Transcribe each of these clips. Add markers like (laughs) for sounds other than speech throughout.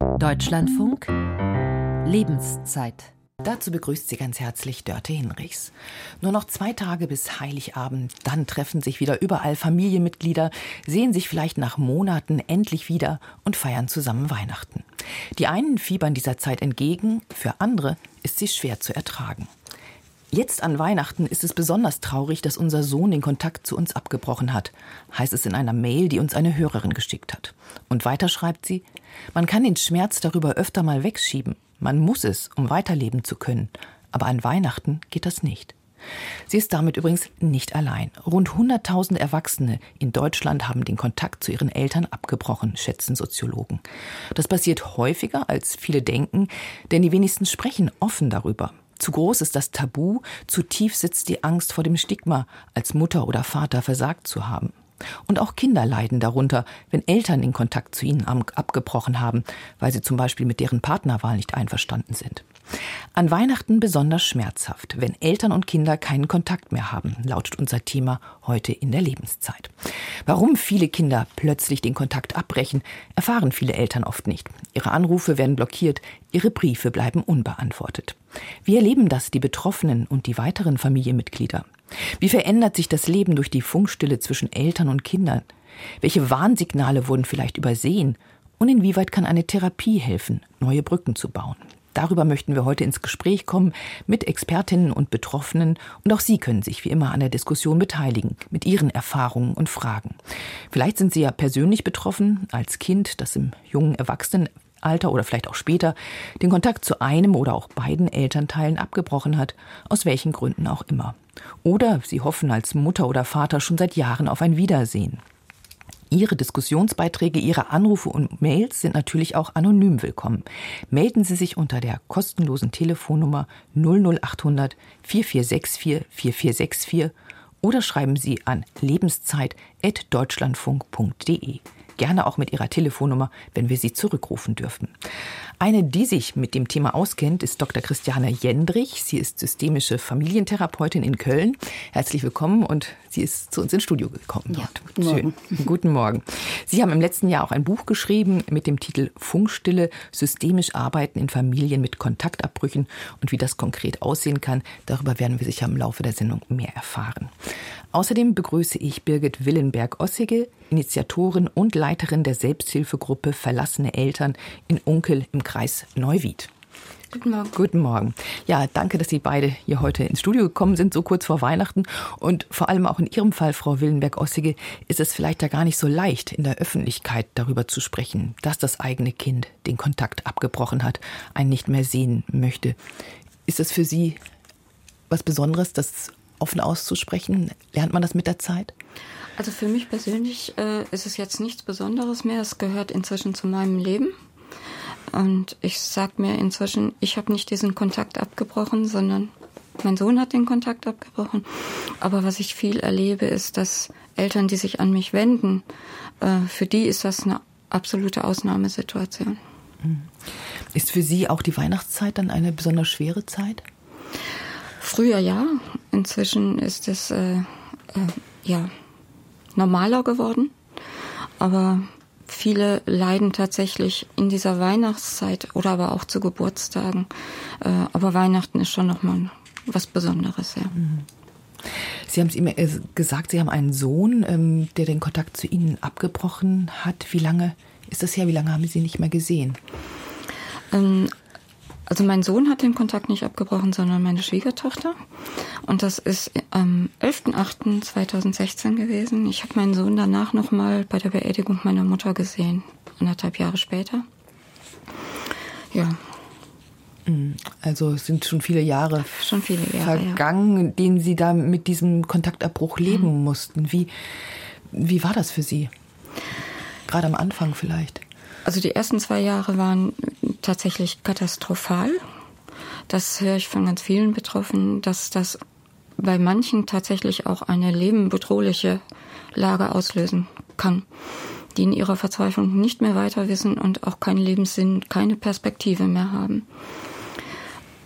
Deutschlandfunk Lebenszeit. Dazu begrüßt sie ganz herzlich Dörte Hinrichs. Nur noch zwei Tage bis Heiligabend, dann treffen sich wieder überall Familienmitglieder, sehen sich vielleicht nach Monaten endlich wieder und feiern zusammen Weihnachten. Die einen fiebern dieser Zeit entgegen, für andere ist sie schwer zu ertragen. Jetzt an Weihnachten ist es besonders traurig, dass unser Sohn den Kontakt zu uns abgebrochen hat, heißt es in einer Mail, die uns eine Hörerin geschickt hat. Und weiter schreibt sie, man kann den Schmerz darüber öfter mal wegschieben. Man muss es, um weiterleben zu können. Aber an Weihnachten geht das nicht. Sie ist damit übrigens nicht allein. Rund 100.000 Erwachsene in Deutschland haben den Kontakt zu ihren Eltern abgebrochen, schätzen Soziologen. Das passiert häufiger, als viele denken, denn die wenigsten sprechen offen darüber. Zu groß ist das Tabu, zu tief sitzt die Angst vor dem Stigma, als Mutter oder Vater versagt zu haben. Und auch Kinder leiden darunter, wenn Eltern den Kontakt zu ihnen abgebrochen haben, weil sie zum Beispiel mit deren Partnerwahl nicht einverstanden sind. An Weihnachten besonders schmerzhaft, wenn Eltern und Kinder keinen Kontakt mehr haben, lautet unser Thema heute in der Lebenszeit. Warum viele Kinder plötzlich den Kontakt abbrechen, erfahren viele Eltern oft nicht. Ihre Anrufe werden blockiert, ihre Briefe bleiben unbeantwortet. Wie erleben das die Betroffenen und die weiteren Familienmitglieder? Wie verändert sich das Leben durch die Funkstille zwischen Eltern und Kindern? Welche Warnsignale wurden vielleicht übersehen? Und inwieweit kann eine Therapie helfen, neue Brücken zu bauen? Darüber möchten wir heute ins Gespräch kommen mit Expertinnen und Betroffenen und auch Sie können sich wie immer an der Diskussion beteiligen mit Ihren Erfahrungen und Fragen. Vielleicht sind Sie ja persönlich betroffen als Kind, das im jungen Erwachsenenalter oder vielleicht auch später den Kontakt zu einem oder auch beiden Elternteilen abgebrochen hat, aus welchen Gründen auch immer. Oder Sie hoffen als Mutter oder Vater schon seit Jahren auf ein Wiedersehen. Ihre Diskussionsbeiträge, Ihre Anrufe und Mails sind natürlich auch anonym willkommen. Melden Sie sich unter der kostenlosen Telefonnummer 00800 4464 4464 oder schreiben Sie an lebenszeit.deutschlandfunk.de gerne auch mit Ihrer Telefonnummer, wenn wir Sie zurückrufen dürfen. Eine, die sich mit dem Thema auskennt, ist Dr. Christiane Jendrich. Sie ist systemische Familientherapeutin in Köln. Herzlich willkommen und sie ist zu uns ins Studio gekommen. Ja, guten Morgen. Schön. Guten Morgen. Sie haben im letzten Jahr auch ein Buch geschrieben mit dem Titel Funkstille, systemisch arbeiten in Familien mit Kontaktabbrüchen und wie das konkret aussehen kann. Darüber werden wir sicher im Laufe der Sendung mehr erfahren. Außerdem begrüße ich Birgit Willenberg-Ossige, Initiatorin und Leiterin der Selbsthilfegruppe Verlassene Eltern in Unkel im Kreis Neuwied. Guten Morgen. Guten Morgen. Ja, danke, dass Sie beide hier heute ins Studio gekommen sind, so kurz vor Weihnachten. Und vor allem auch in Ihrem Fall, Frau Willenberg-Ossige, ist es vielleicht ja gar nicht so leicht, in der Öffentlichkeit darüber zu sprechen, dass das eigene Kind den Kontakt abgebrochen hat, einen nicht mehr sehen möchte. Ist es für Sie was Besonderes, das offen auszusprechen? Lernt man das mit der Zeit? Also für mich persönlich äh, ist es jetzt nichts Besonderes mehr. Es gehört inzwischen zu meinem Leben. Und ich sage mir inzwischen, ich habe nicht diesen Kontakt abgebrochen, sondern mein Sohn hat den Kontakt abgebrochen. Aber was ich viel erlebe, ist, dass Eltern, die sich an mich wenden, äh, für die ist das eine absolute Ausnahmesituation. Hm. Ist für Sie auch die Weihnachtszeit dann eine besonders schwere Zeit? Früher ja. Inzwischen ist es äh, äh, ja normaler geworden. Aber viele leiden tatsächlich in dieser Weihnachtszeit oder aber auch zu Geburtstagen. Äh, aber Weihnachten ist schon nochmal was Besonderes, ja. Mhm. Sie haben es immer gesagt, Sie haben einen Sohn, ähm, der den Kontakt zu Ihnen abgebrochen hat. Wie lange ist das her? Wie lange haben Sie nicht mehr gesehen? Ähm, also mein Sohn hat den Kontakt nicht abgebrochen, sondern meine Schwiegertochter. Und das ist am 11.08.2016 gewesen. Ich habe meinen Sohn danach nochmal bei der Beerdigung meiner Mutter gesehen, anderthalb Jahre später. Ja. Mhm. Also es sind schon viele Jahre, schon viele Jahre vergangen, ja. denen Sie da mit diesem Kontaktabbruch leben mhm. mussten. Wie, wie war das für Sie? Gerade am Anfang vielleicht. Also die ersten zwei Jahre waren tatsächlich katastrophal. Das höre ich von ganz vielen Betroffenen, dass das bei manchen tatsächlich auch eine lebenbedrohliche Lage auslösen kann, die in ihrer Verzweiflung nicht mehr weiter wissen und auch keinen Lebenssinn, keine Perspektive mehr haben.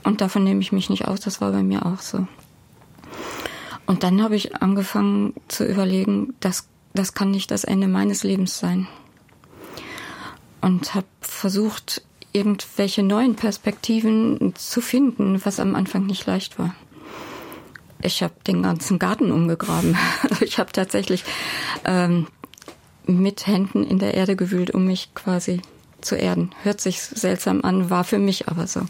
Und davon nehme ich mich nicht aus, das war bei mir auch so. Und dann habe ich angefangen zu überlegen, das, das kann nicht das Ende meines Lebens sein. und habe versucht, irgendwelche neuen Perspektiven zu finden, was am Anfang nicht leicht war. Ich habe den ganzen Garten umgegraben. (laughs) ich habe tatsächlich ähm, mit Händen in der Erde gewühlt, um mich quasi zu erden. Hört sich seltsam an, war für mich aber so.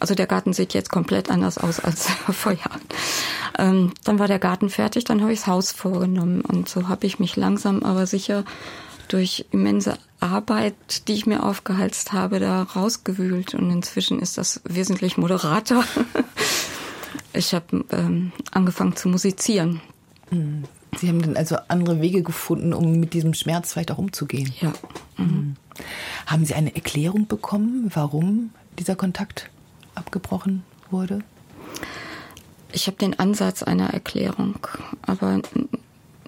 Also der Garten sieht jetzt komplett anders aus als (laughs) vor Jahren. Ähm, dann war der Garten fertig, dann habe ich das Haus vorgenommen und so habe ich mich langsam aber sicher durch immense Arbeit, die ich mir aufgehalst habe, da rausgewühlt und inzwischen ist das wesentlich moderater. (laughs) ich habe ähm, angefangen zu musizieren. Hm. Sie haben dann also andere Wege gefunden, um mit diesem Schmerz vielleicht auch umzugehen. Ja. Mhm. Haben Sie eine Erklärung bekommen, warum dieser Kontakt abgebrochen wurde? Ich habe den Ansatz einer Erklärung, aber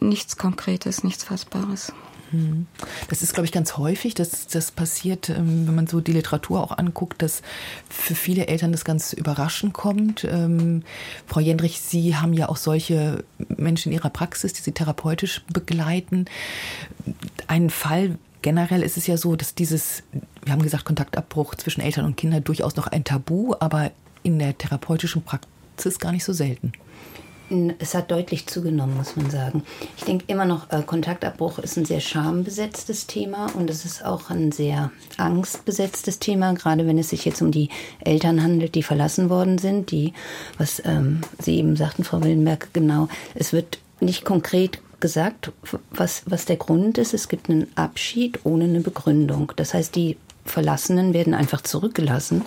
nichts Konkretes, nichts Fassbares. Hm. Das ist, glaube ich, ganz häufig, dass das passiert, ähm, wenn man so die Literatur auch anguckt, dass für viele Eltern das ganz überraschend kommt. Ähm, Frau Jendrich, Sie haben ja auch solche Menschen in Ihrer Praxis, die Sie therapeutisch begleiten. Ein Fall generell ist es ja so, dass dieses, wir haben gesagt, Kontaktabbruch zwischen Eltern und Kindern durchaus noch ein Tabu, aber in der therapeutischen Praxis gar nicht so selten. Es hat deutlich zugenommen, muss man sagen. Ich denke immer noch, äh, Kontaktabbruch ist ein sehr schambesetztes Thema und es ist auch ein sehr angstbesetztes Thema, gerade wenn es sich jetzt um die Eltern handelt, die verlassen worden sind, die, was ähm, Sie eben sagten, Frau Willenberg, genau, es wird nicht konkret gesagt, was, was der Grund ist. Es gibt einen Abschied ohne eine Begründung. Das heißt, die Verlassenen werden einfach zurückgelassen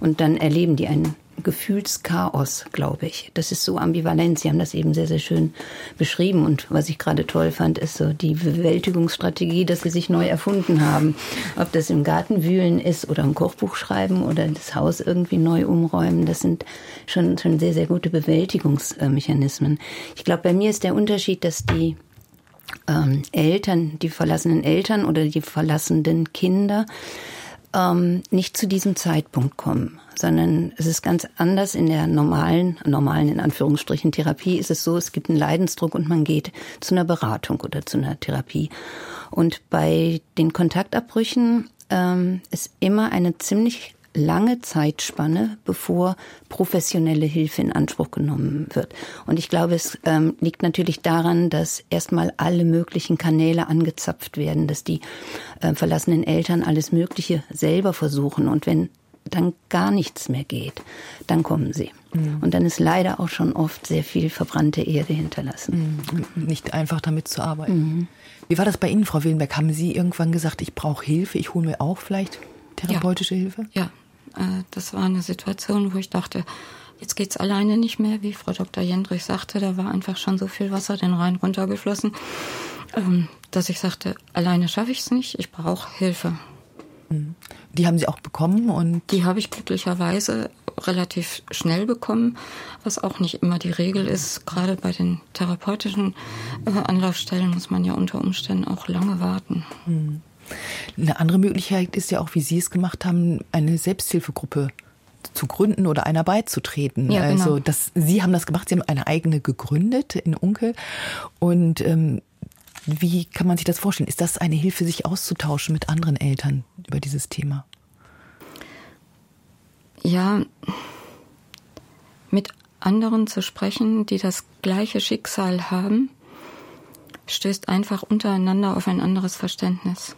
und dann erleben die einen Gefühlschaos, glaube ich. Das ist so ambivalent. Sie haben das eben sehr, sehr schön beschrieben. Und was ich gerade toll fand, ist so die Bewältigungsstrategie, dass sie sich neu erfunden haben. Ob das im Garten wühlen ist oder ein Kochbuch schreiben oder das Haus irgendwie neu umräumen, das sind schon, schon sehr, sehr gute Bewältigungsmechanismen. Ich glaube, bei mir ist der Unterschied, dass die ähm, Eltern, die verlassenen Eltern oder die verlassenen Kinder ähm, nicht zu diesem Zeitpunkt kommen, sondern es ist ganz anders in der normalen, normalen in Anführungsstrichen Therapie ist es so, es gibt einen Leidensdruck und man geht zu einer Beratung oder zu einer Therapie. Und bei den Kontaktabbrüchen ähm, ist immer eine ziemlich lange Zeitspanne, bevor professionelle Hilfe in Anspruch genommen wird. Und ich glaube, es ähm, liegt natürlich daran, dass erstmal alle möglichen Kanäle angezapft werden, dass die äh, verlassenen Eltern alles Mögliche selber versuchen. Und wenn dann gar nichts mehr geht, dann kommen sie. Mhm. Und dann ist leider auch schon oft sehr viel verbrannte Erde hinterlassen. Mhm. Nicht einfach damit zu arbeiten. Mhm. Wie war das bei Ihnen, Frau Willenberg? Haben Sie irgendwann gesagt, ich brauche Hilfe, ich hole mir auch vielleicht therapeutische ja. Hilfe? Ja, das war eine Situation, wo ich dachte, jetzt geht's alleine nicht mehr, wie Frau Dr. Jendrich sagte, da war einfach schon so viel Wasser den Rhein runtergeflossen, ähm, dass ich sagte, alleine schaffe ich es nicht, ich brauche Hilfe. Mhm. Die haben Sie auch bekommen und die habe ich glücklicherweise relativ schnell bekommen, was auch nicht immer die Regel ist. Gerade bei den therapeutischen äh, Anlaufstellen muss man ja unter Umständen auch lange warten. Mhm. Eine andere Möglichkeit ist ja auch, wie Sie es gemacht haben, eine Selbsthilfegruppe zu gründen oder einer beizutreten. Ja, genau. Also das, Sie haben das gemacht, Sie haben eine eigene gegründet in Unkel. Und ähm, wie kann man sich das vorstellen? Ist das eine Hilfe, sich auszutauschen mit anderen Eltern über dieses Thema? Ja, mit anderen zu sprechen, die das gleiche Schicksal haben, stößt einfach untereinander auf ein anderes Verständnis.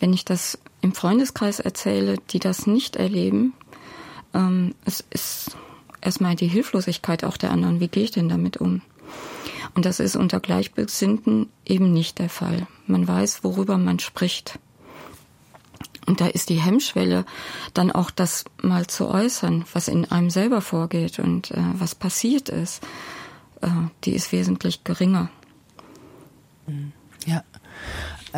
Wenn ich das im Freundeskreis erzähle, die das nicht erleben, ähm, es ist erstmal die Hilflosigkeit auch der anderen. Wie gehe ich denn damit um? Und das ist unter Gleichbesinnten eben nicht der Fall. Man weiß, worüber man spricht. Und da ist die Hemmschwelle, dann auch das mal zu äußern, was in einem selber vorgeht und äh, was passiert ist, äh, die ist wesentlich geringer. Ja,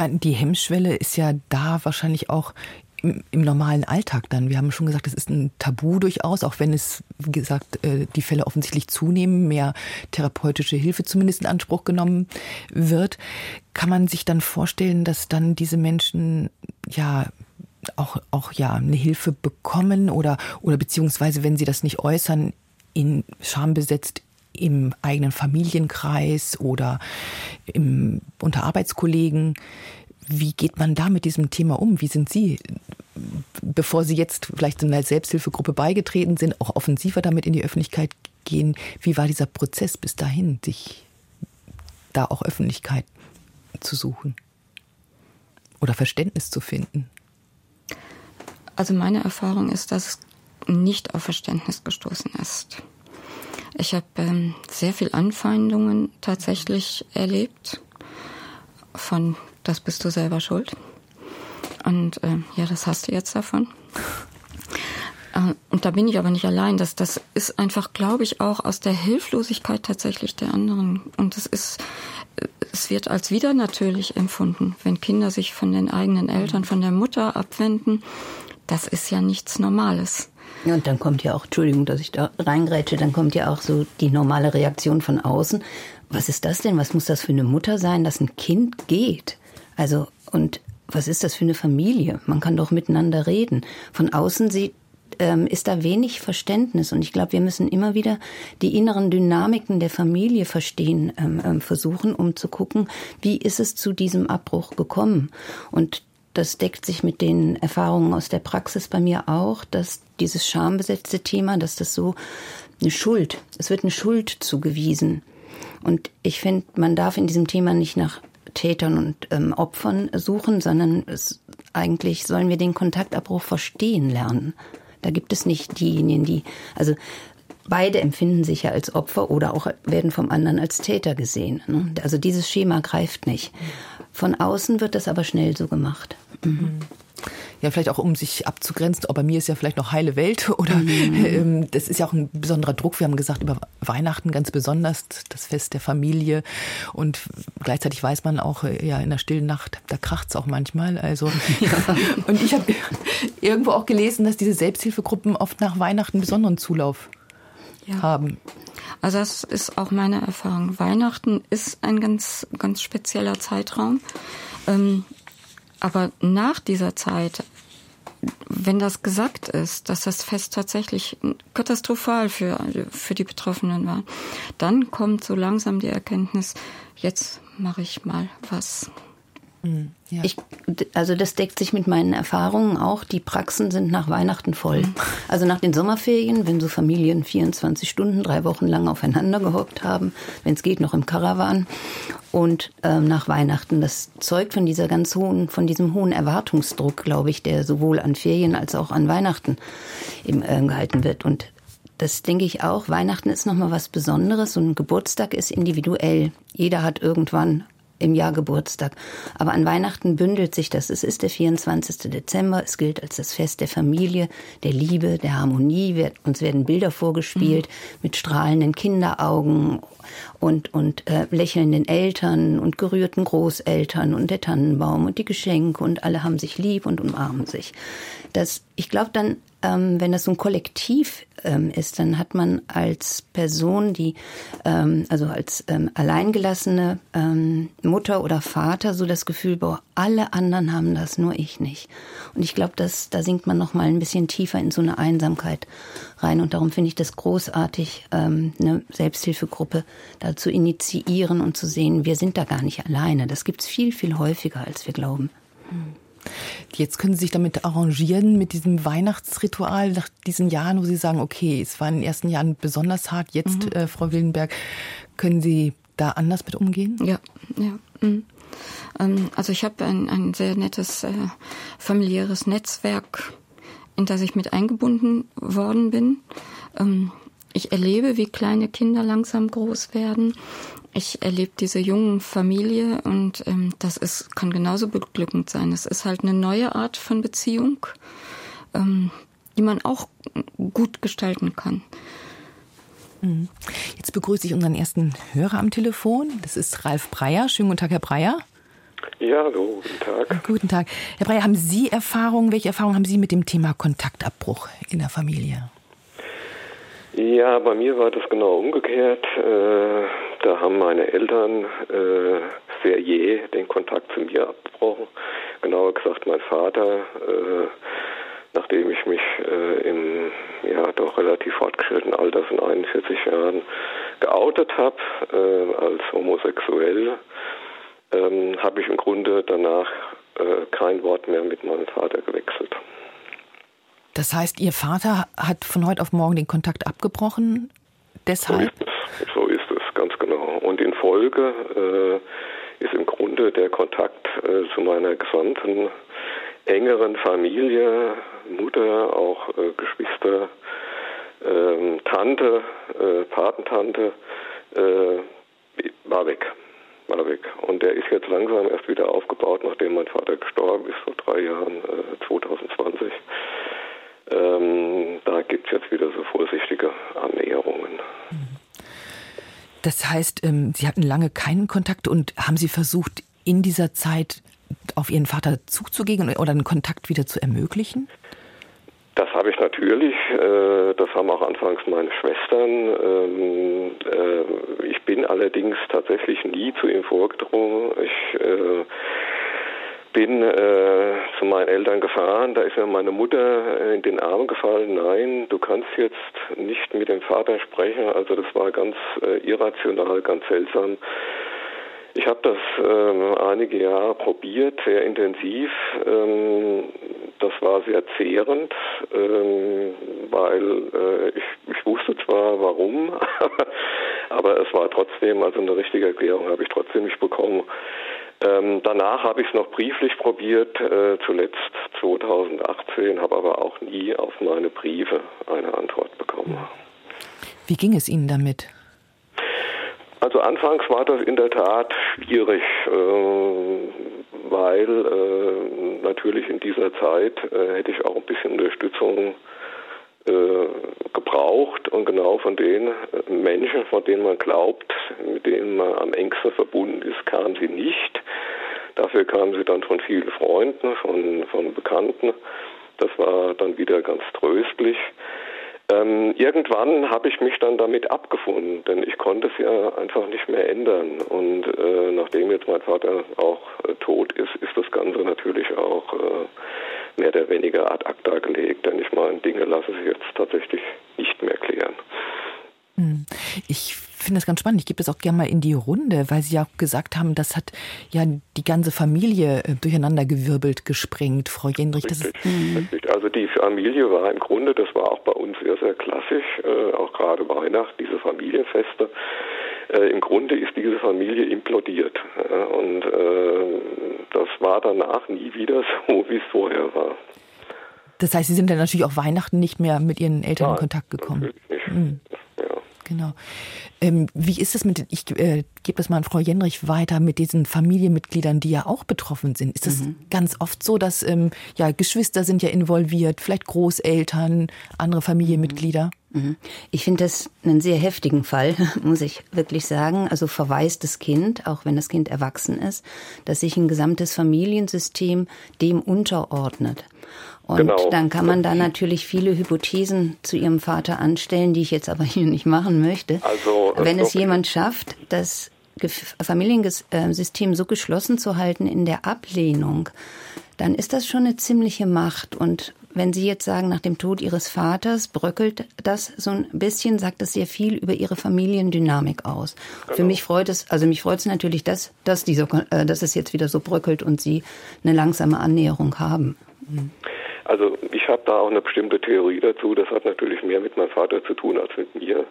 die Hemmschwelle ist ja da wahrscheinlich auch im, im, normalen Alltag dann. Wir haben schon gesagt, es ist ein Tabu durchaus, auch wenn es, wie gesagt, äh, die Fälle offensichtlich zunehmen, mehr therapeutische Hilfe zumindest in Anspruch genommen wird. Kann man sich dann vorstellen, dass dann diese Menschen ja auch, auch ja eine Hilfe bekommen oder, oder beziehungsweise, wenn sie das nicht äußern, in Scham besetzt im eigenen Familienkreis oder im, unter Arbeitskollegen Wie geht man da mit diesem Thema um? Wie sind Sie, bevor Sie jetzt vielleicht in einer Selbsthilfegruppe beigetreten sind, auch offensiver damit in die Öffentlichkeit gehen? Wie war dieser Prozess bis dahin, sich da auch Öffentlichkeit zu suchen oder Verständnis zu finden? Also meine Erfahrung ist, dass es nicht auf Verständnis gestoßen ist. Ich habe ähm, sehr viel Anfeindungen tatsächlich erlebt von das bist du selber schuld. Und äh, ja, das hast du jetzt davon. Äh, und da bin ich aber nicht allein. Das, das ist einfach, glaube ich, auch aus der Hilflosigkeit tatsächlich der anderen. Und es ist, es wird als wieder natürlich empfunden, wenn Kinder sich von den eigenen Eltern, von der Mutter abwenden. Das ist ja nichts Normales. Und dann kommt ja auch, Entschuldigung, dass ich da reingrätsche, dann kommt ja auch so die normale Reaktion von außen. Was ist das denn? Was muss das für eine Mutter sein, dass ein Kind geht? Also, und was ist das für eine Familie? Man kann doch miteinander reden. Von außen sieht, ähm, ist da wenig Verständnis. Und ich glaube, wir müssen immer wieder die inneren Dynamiken der Familie verstehen, ähm, ähm, versuchen, um zu gucken, wie ist es zu diesem Abbruch gekommen. Und das deckt sich mit den Erfahrungen aus der Praxis bei mir auch, dass dieses schambesetzte Thema, dass das so eine Schuld, es wird eine Schuld zugewiesen. Und ich finde, man darf in diesem Thema nicht nach Tätern und ähm, Opfern suchen, sondern es, eigentlich sollen wir den Kontaktabbruch verstehen lernen. Da gibt es nicht diejenigen, die, also beide empfinden sich ja als Opfer oder auch werden vom anderen als Täter gesehen. Ne? Also dieses Schema greift nicht. Von außen wird das aber schnell so gemacht. Mhm ja vielleicht auch um sich abzugrenzen. Aber bei mir ist ja vielleicht noch heile Welt (laughs) oder mhm. ähm, das ist ja auch ein besonderer Druck. Wir haben gesagt, über Weihnachten ganz besonders das Fest der Familie und gleichzeitig weiß man auch, äh, ja, in der stillen Nacht, da kracht es auch manchmal. Also (laughs) ja. (laughs) und ich habe irgendwo auch gelesen, dass diese Selbsthilfegruppen oft nach Weihnachten besonderen Zulauf ja. haben. Also das ist auch meine Erfahrung. Weihnachten ist ein ganz, ganz spezieller Zeitraum. Ähm, aber nach dieser Zeit, wenn das gesagt ist, dass das Fest tatsächlich katastrophal für, für die Betroffenen war, dann kommt so langsam die Erkenntnis, jetzt mache ich mal was. Mhm. Ja. Ich, also das deckt sich mit meinen Erfahrungen auch. Die Praxen sind nach Weihnachten voll. Mhm. Also nach den Sommerferien, wenn so Familien 24 Stunden, drei Wochen lang aufeinander gehockt haben, wenn es geht, noch im Karawan. Und ähm, nach Weihnachten, das zeugt von dieser ganz hohen, von diesem hohen Erwartungsdruck, glaube ich, der sowohl an Ferien als auch an Weihnachten eben, äh, gehalten wird. Und das denke ich auch. Weihnachten ist nochmal was Besonderes und Geburtstag ist individuell. Jeder hat irgendwann im Jahr Geburtstag. Aber an Weihnachten bündelt sich das. Es ist der 24. Dezember. Es gilt als das Fest der Familie, der Liebe, der Harmonie. Uns werden Bilder vorgespielt mhm. mit strahlenden Kinderaugen und, und äh, lächelnden Eltern und gerührten Großeltern und der Tannenbaum und die Geschenke und alle haben sich lieb und umarmen sich. Das, ich glaube, dann ähm, wenn das so ein Kollektiv ähm, ist, dann hat man als Person, die, ähm, also als ähm, alleingelassene ähm, Mutter oder Vater so das Gefühl, boah, alle anderen haben das, nur ich nicht. Und ich glaube, dass da sinkt man noch mal ein bisschen tiefer in so eine Einsamkeit rein. Und darum finde ich das großartig, ähm, eine Selbsthilfegruppe da zu initiieren und zu sehen, wir sind da gar nicht alleine. Das gibt's viel, viel häufiger, als wir glauben. Hm. Jetzt können Sie sich damit arrangieren, mit diesem Weihnachtsritual nach diesen Jahren, wo Sie sagen, okay, es war in den ersten Jahren besonders hart, jetzt, mhm. äh, Frau Wildenberg, können Sie da anders mit umgehen? Ja, ja. Mhm. Ähm, also ich habe ein, ein sehr nettes äh, familiäres Netzwerk, in das ich mit eingebunden worden bin. Ähm, ich erlebe, wie kleine Kinder langsam groß werden ich erlebe diese jungen Familie und ähm, das ist, kann genauso beglückend sein. Es ist halt eine neue Art von Beziehung, ähm, die man auch gut gestalten kann. Mhm. Jetzt begrüße ich unseren ersten Hörer am Telefon. Das ist Ralf Breyer. Schönen guten Tag, Herr Breyer. Ja, hallo, guten Tag. Guten Tag. Herr Breyer, haben Sie Erfahrungen, welche Erfahrungen haben Sie mit dem Thema Kontaktabbruch in der Familie? Ja, bei mir war das genau umgekehrt. Äh, da haben meine Eltern äh, sehr jäh den Kontakt zu mir abgebrochen. Genauer gesagt, mein Vater, äh, nachdem ich mich im ja doch relativ fortgeschrittenen Alter von 41 Jahren geoutet habe als homosexuell, ähm, habe ich im Grunde danach kein Wort mehr mit meinem Vater gewechselt. Das heißt, Ihr Vater hat von heute auf morgen den Kontakt abgebrochen? Deshalb? So ist es, so ist es ganz genau. Und in Folge äh, ist im Grunde der Kontakt äh, zu meiner gesamten engeren Familie, Mutter, auch äh, Geschwister, ähm, Tante, äh, Patentante, äh, war weg. War weg. Und der ist jetzt langsam erst wieder aufgebaut, nachdem mein Vater gestorben ist, vor drei Jahren, 2020. Äh, ähm, da gibt es jetzt wieder so vorsichtige Annäherungen. Das heißt, ähm, Sie hatten lange keinen Kontakt und haben Sie versucht, in dieser Zeit auf Ihren Vater zuzugehen oder einen Kontakt wieder zu ermöglichen? Das habe ich natürlich. Äh, das haben auch anfangs meine Schwestern. Ähm, äh, ich bin allerdings tatsächlich nie zu ihm vorgedrungen. Ich äh, bin äh, zu meinen Eltern gefahren, da ist mir meine Mutter in den Arm gefallen, nein, du kannst jetzt nicht mit dem Vater sprechen. Also das war ganz äh, irrational, ganz seltsam. Ich habe das ähm, einige Jahre probiert, sehr intensiv. Ähm, das war sehr zehrend, ähm, weil äh, ich, ich wusste zwar warum, (laughs) aber es war trotzdem, also eine richtige Erklärung habe ich trotzdem nicht bekommen. Ähm, danach habe ich es noch brieflich probiert, äh, zuletzt 2018, habe aber auch nie auf meine Briefe eine Antwort bekommen. Wie ging es Ihnen damit? Also anfangs war das in der Tat schwierig, äh, weil äh, natürlich in dieser Zeit äh, hätte ich auch ein bisschen Unterstützung gebraucht und genau von den äh, Menschen, von denen man glaubt, mit denen man am engsten verbunden ist, kamen sie nicht. Dafür kamen sie dann von vielen Freunden, von, von Bekannten. Das war dann wieder ganz tröstlich. Ähm, irgendwann habe ich mich dann damit abgefunden, denn ich konnte es ja einfach nicht mehr ändern. Und äh, nachdem jetzt mein Vater auch äh, tot ist, ist das Ganze natürlich auch äh, mehr oder weniger ad acta gelegt. Denn ich meine, Dinge lassen sich jetzt tatsächlich nicht mehr klären. Hm. Ich finde das ganz spannend. Ich gebe es auch gerne mal in die Runde, weil Sie ja auch gesagt haben, das hat ja die ganze Familie äh, durcheinandergewirbelt, gesprengt. Frau Jendrich, das richtig, ist. Richtig. Also die Familie war im Grunde, das war auch bei uns sehr, sehr klassisch, äh, auch gerade Weihnachten, diese Familienfeste. Äh, Im Grunde ist diese Familie implodiert. Äh, und äh, das war danach nie wieder (laughs) so, wie es vorher war. Das heißt, Sie sind dann natürlich auch Weihnachten nicht mehr mit Ihren Eltern Nein, in Kontakt gekommen. Natürlich nicht. Mhm. Genau. Ähm, wie ist es mit, ich äh, gebe das mal an Frau Jenrich weiter, mit diesen Familienmitgliedern, die ja auch betroffen sind? Ist es mhm. ganz oft so, dass ähm, ja, Geschwister sind ja involviert, vielleicht Großeltern, andere Familienmitglieder? Mhm. mhm. Ich finde das einen sehr heftigen Fall, (laughs) muss ich wirklich sagen. Also verweist das Kind, auch wenn das Kind erwachsen ist, dass sich ein gesamtes Familiensystem dem unterordnet. Und genau. dann kann man da natürlich viele Hypothesen zu ihrem Vater anstellen, die ich jetzt aber (laughs) hier nicht machen möchte. Also, Wenn es jemand schafft, das Familiensystem so geschlossen zu halten in der Ablehnung, dann ist das schon eine ziemliche Macht. Und wenn Sie jetzt sagen, nach dem Tod Ihres Vaters bröckelt das so ein bisschen, sagt das sehr viel über Ihre Familiendynamik aus. Genau. Für mich freut es, also mich freut es natürlich, dass, dass, diese, äh, dass es jetzt wieder so bröckelt und Sie eine langsame Annäherung haben. Also ich habe da auch eine bestimmte Theorie dazu. Das hat natürlich mehr mit meinem Vater zu tun als mit mir.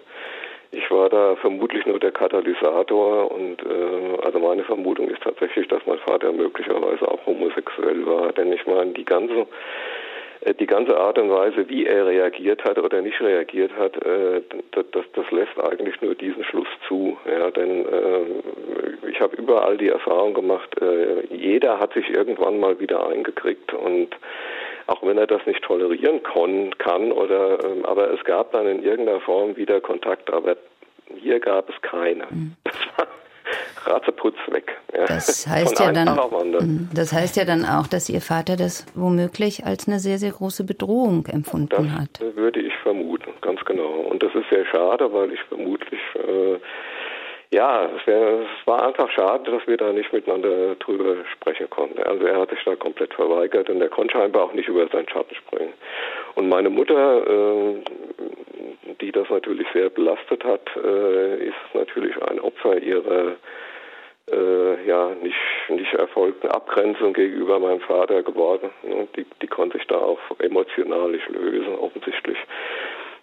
Ich war da vermutlich nur der Katalysator und äh, also meine Vermutung ist tatsächlich, dass mein Vater möglicherweise auch homosexuell war. Denn ich meine, die ganze die ganze Art und Weise, wie er reagiert hat oder nicht reagiert hat, äh, das, das, das lässt eigentlich nur diesen Schluss zu. Ja, denn äh, ich habe überall die Erfahrung gemacht, äh, jeder hat sich irgendwann mal wieder eingekriegt und auch wenn er das nicht tolerieren kann oder ähm, aber es gab dann in irgendeiner Form wieder Kontakt, aber hier gab es keine. Mhm. Ratzeputz weg. Ja. Das heißt ja dann, mhm. das heißt ja dann auch, dass Ihr Vater das womöglich als eine sehr, sehr große Bedrohung empfunden das hat. Würde ich vermuten, ganz genau. Und das ist sehr schade, weil ich vermutlich äh, ja, es, wär, war einfach schade, dass wir da nicht miteinander drüber sprechen konnten. Also er hat sich da komplett verweigert und er konnte scheinbar auch nicht über seinen Schatten springen. Und meine Mutter, äh, die das natürlich sehr belastet hat, äh, ist natürlich ein Opfer ihrer äh, ja nicht, nicht erfolgten Abgrenzung gegenüber meinem Vater geworden. Die, die konnte ich da auch emotional nicht lösen, offensichtlich.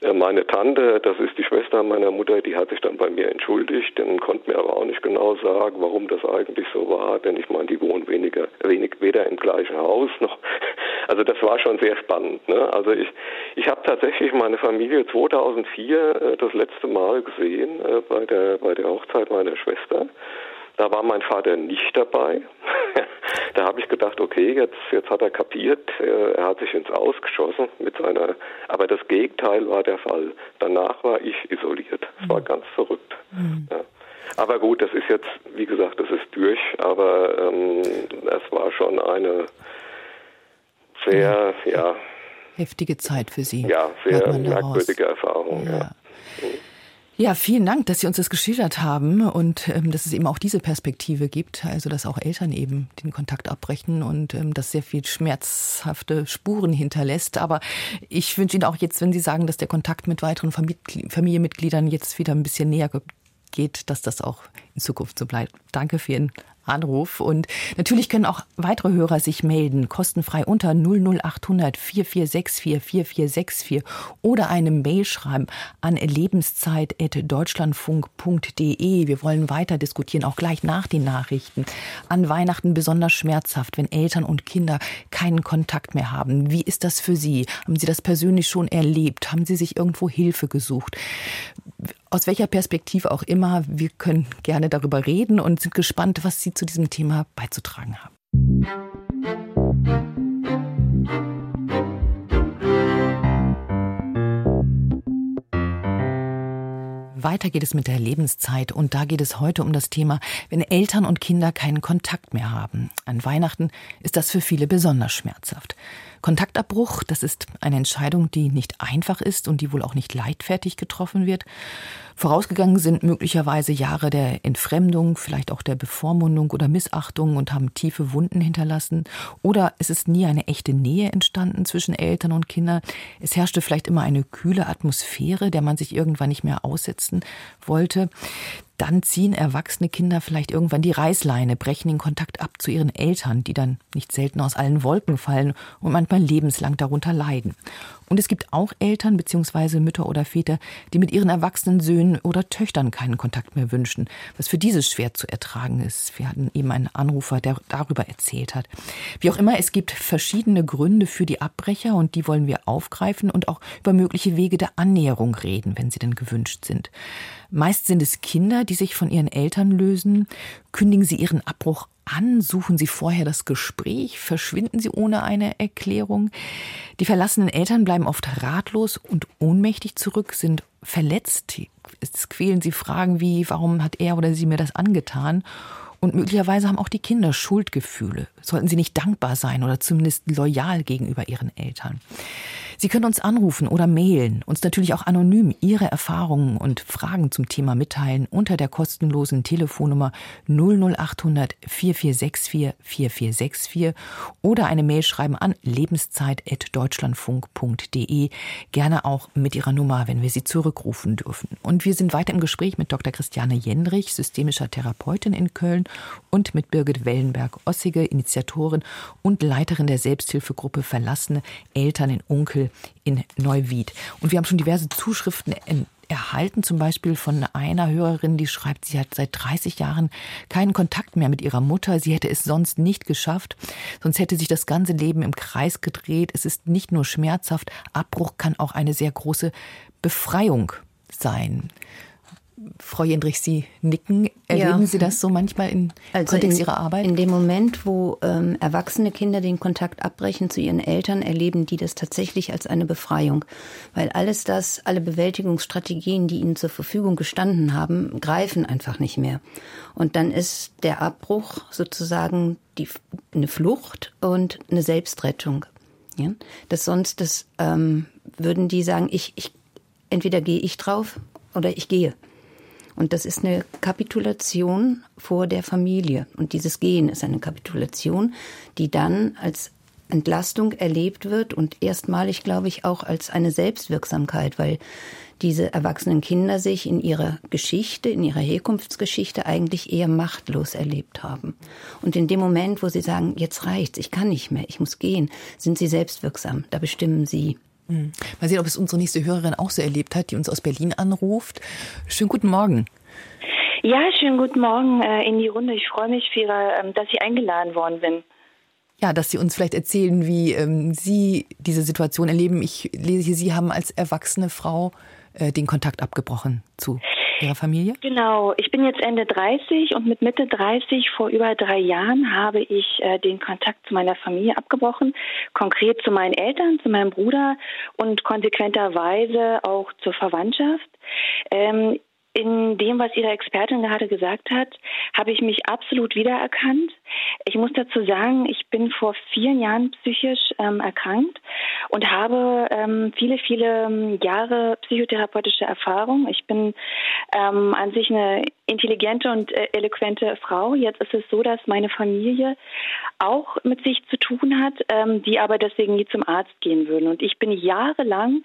Meine Tante, das ist die Schwester meiner Mutter, die hat sich dann bei mir entschuldigt und konnte mir aber auch nicht genau sagen, warum das eigentlich so war, denn ich meine, die wohnen weniger, wenig, weder im gleichen Haus noch. (laughs) Also das war schon sehr spannend. Ne? Also ich, ich habe tatsächlich meine Familie 2004 äh, das letzte Mal gesehen äh, bei der bei der Hochzeit meiner Schwester. Da war mein Vater nicht dabei. (laughs) da habe ich gedacht, okay, jetzt, jetzt hat er kapiert, äh, er hat sich ins Ausgeschossen mit seiner, aber das Gegenteil war der Fall. Danach war ich isoliert. Es war mhm. ganz verrückt. Mhm. Ja. Aber gut, das ist jetzt, wie gesagt, das ist durch, aber ähm, es war schon eine sehr, ja. Heftige Zeit für Sie. Ja, sehr merkwürdige Erfahrung. Ja. ja. Ja, vielen Dank, dass Sie uns das geschildert haben und ähm, dass es eben auch diese Perspektive gibt, also dass auch Eltern eben den Kontakt abbrechen und ähm, das sehr viel schmerzhafte Spuren hinterlässt. Aber ich wünsche Ihnen auch jetzt, wenn Sie sagen, dass der Kontakt mit weiteren Familienmitgliedern jetzt wieder ein bisschen näher geht, dass das auch in Zukunft so bleibt. Danke für Ihren Anruf. Und natürlich können auch weitere Hörer sich melden, kostenfrei unter 00800 4464 4464 oder eine Mail schreiben an lebenszeit.deutschlandfunk.de. Wir wollen weiter diskutieren, auch gleich nach den Nachrichten. An Weihnachten besonders schmerzhaft, wenn Eltern und Kinder keinen Kontakt mehr haben. Wie ist das für Sie? Haben Sie das persönlich schon erlebt? Haben Sie sich irgendwo Hilfe gesucht? Aus welcher Perspektive auch immer, wir können gerne darüber reden und sind gespannt, was Sie zu diesem Thema beizutragen haben. Weiter geht es mit der Lebenszeit und da geht es heute um das Thema, wenn Eltern und Kinder keinen Kontakt mehr haben. An Weihnachten ist das für viele besonders schmerzhaft. Kontaktabbruch, das ist eine Entscheidung, die nicht einfach ist und die wohl auch nicht leichtfertig getroffen wird. Vorausgegangen sind möglicherweise Jahre der Entfremdung, vielleicht auch der Bevormundung oder Missachtung und haben tiefe Wunden hinterlassen. Oder es ist nie eine echte Nähe entstanden zwischen Eltern und Kindern. Es herrschte vielleicht immer eine kühle Atmosphäre, der man sich irgendwann nicht mehr aussetzen wollte dann ziehen erwachsene Kinder vielleicht irgendwann die Reißleine, brechen den Kontakt ab zu ihren Eltern, die dann nicht selten aus allen Wolken fallen und manchmal lebenslang darunter leiden. Und es gibt auch Eltern bzw. Mütter oder Väter, die mit ihren erwachsenen Söhnen oder Töchtern keinen Kontakt mehr wünschen, was für dieses schwer zu ertragen ist. Wir hatten eben einen Anrufer, der darüber erzählt hat. Wie auch immer, es gibt verschiedene Gründe für die Abbrecher und die wollen wir aufgreifen und auch über mögliche Wege der Annäherung reden, wenn sie denn gewünscht sind. Meist sind es Kinder, die sich von ihren Eltern lösen. Kündigen sie ihren Abbruch an? Suchen Sie vorher das Gespräch? Verschwinden Sie ohne eine Erklärung? Die verlassenen Eltern bleiben oft ratlos und ohnmächtig zurück, sind verletzt. Es quälen sie Fragen wie, warum hat er oder sie mir das angetan? Und möglicherweise haben auch die Kinder Schuldgefühle. Sollten sie nicht dankbar sein oder zumindest loyal gegenüber ihren Eltern? Sie können uns anrufen oder mailen, uns natürlich auch anonym Ihre Erfahrungen und Fragen zum Thema mitteilen unter der kostenlosen Telefonnummer 00800 4464 4464 oder eine Mail schreiben an lebenszeit.deutschlandfunk.de. Gerne auch mit Ihrer Nummer, wenn wir Sie zurückrufen dürfen. Und wir sind weiter im Gespräch mit Dr. Christiane Jendrich, systemischer Therapeutin in Köln und mit Birgit Wellenberg-Ossige, Initiatorin und Leiterin der Selbsthilfegruppe Verlassene Eltern in Unkel in Neuwied. Und wir haben schon diverse Zuschriften erhalten, zum Beispiel von einer Hörerin, die schreibt, sie hat seit 30 Jahren keinen Kontakt mehr mit ihrer Mutter. Sie hätte es sonst nicht geschafft. Sonst hätte sich das ganze Leben im Kreis gedreht. Es ist nicht nur schmerzhaft. Abbruch kann auch eine sehr große Befreiung sein. Frau Jendrich, Sie nicken. Erleben ja. Sie das so manchmal im also Kontext in, Ihrer Arbeit? In dem Moment, wo ähm, erwachsene Kinder den Kontakt abbrechen zu ihren Eltern, erleben die das tatsächlich als eine Befreiung. Weil alles das, alle Bewältigungsstrategien, die ihnen zur Verfügung gestanden haben, greifen einfach nicht mehr. Und dann ist der Abbruch sozusagen die, eine Flucht und eine Selbstrettung. Ja? Das sonst, das ähm, würden die sagen, ich, ich entweder gehe ich drauf oder ich gehe. Und das ist eine Kapitulation vor der Familie. Und dieses Gehen ist eine Kapitulation, die dann als Entlastung erlebt wird und erstmalig, glaube ich, auch als eine Selbstwirksamkeit, weil diese erwachsenen Kinder sich in ihrer Geschichte, in ihrer Herkunftsgeschichte eigentlich eher machtlos erlebt haben. Und in dem Moment, wo sie sagen, jetzt reicht's, ich kann nicht mehr, ich muss gehen, sind sie selbstwirksam. Da bestimmen sie. Hm. Mal sehen, ob es unsere nächste Hörerin auch so erlebt hat, die uns aus Berlin anruft. Schönen guten Morgen. Ja, schönen guten Morgen äh, in die Runde. Ich freue mich, für, ähm, dass ich eingeladen worden bin. Ja, dass Sie uns vielleicht erzählen, wie ähm, Sie diese Situation erleben. Ich lese hier, Sie haben als erwachsene Frau äh, den Kontakt abgebrochen zu Ihrer Familie? Genau, ich bin jetzt Ende 30 und mit Mitte 30 vor über drei Jahren habe ich äh, den Kontakt zu meiner Familie abgebrochen, konkret zu meinen Eltern, zu meinem Bruder und konsequenterweise auch zur Verwandtschaft. Ähm, in dem, was Ihre Expertin gerade gesagt hat, habe ich mich absolut wiedererkannt. Ich muss dazu sagen, ich bin vor vielen Jahren psychisch ähm, erkrankt und habe ähm, viele, viele ähm, Jahre psychotherapeutische Erfahrung. Ich bin ähm, an sich eine intelligente und äh, eloquente Frau. Jetzt ist es so, dass meine Familie auch mit sich zu tun hat, ähm, die aber deswegen nie zum Arzt gehen würden. Und ich bin jahrelang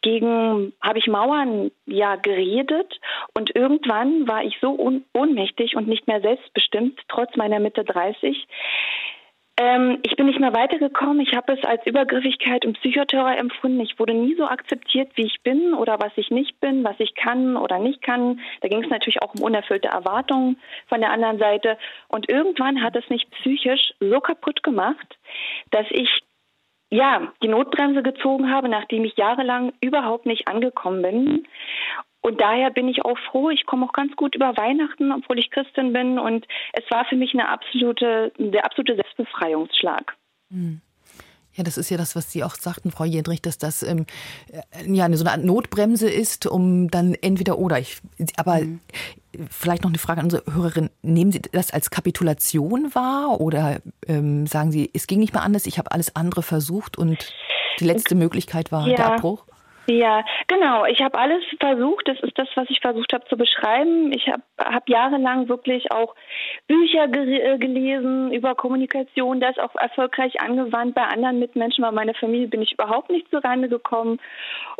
gegen, habe ich Mauern ja geredet und irgendwann war ich so ohnmächtig und nicht mehr selbstbestimmt, trotz meiner Mitte 30, ähm, ich bin nicht mehr weitergekommen. Ich habe es als Übergriffigkeit und Psychoterror empfunden. Ich wurde nie so akzeptiert, wie ich bin oder was ich nicht bin, was ich kann oder nicht kann. Da ging es natürlich auch um unerfüllte Erwartungen von der anderen Seite. Und irgendwann hat es mich psychisch so kaputt gemacht, dass ich ja, die Notbremse gezogen habe, nachdem ich jahrelang überhaupt nicht angekommen bin und daher bin ich auch froh. Ich komme auch ganz gut über Weihnachten, obwohl ich Christin bin. Und es war für mich eine absolute, der absolute Selbstbefreiungsschlag. Hm. Ja, das ist ja das, was Sie auch sagten, Frau Jedrich, dass das ähm, äh, ja eine, so eine Art Notbremse ist, um dann entweder oder. Ich, aber mhm. vielleicht noch eine Frage an unsere Hörerin: Nehmen Sie das als Kapitulation wahr oder ähm, sagen Sie, es ging nicht mehr anders, ich habe alles andere versucht und die letzte Möglichkeit war ja. der Abbruch? Ja, genau. Ich habe alles versucht. Das ist das, was ich versucht habe zu beschreiben. Ich habe hab jahrelang wirklich auch Bücher ge äh, gelesen über Kommunikation, das auch erfolgreich angewandt bei anderen Mitmenschen. Bei meiner Familie bin ich überhaupt nicht zur Rande gekommen.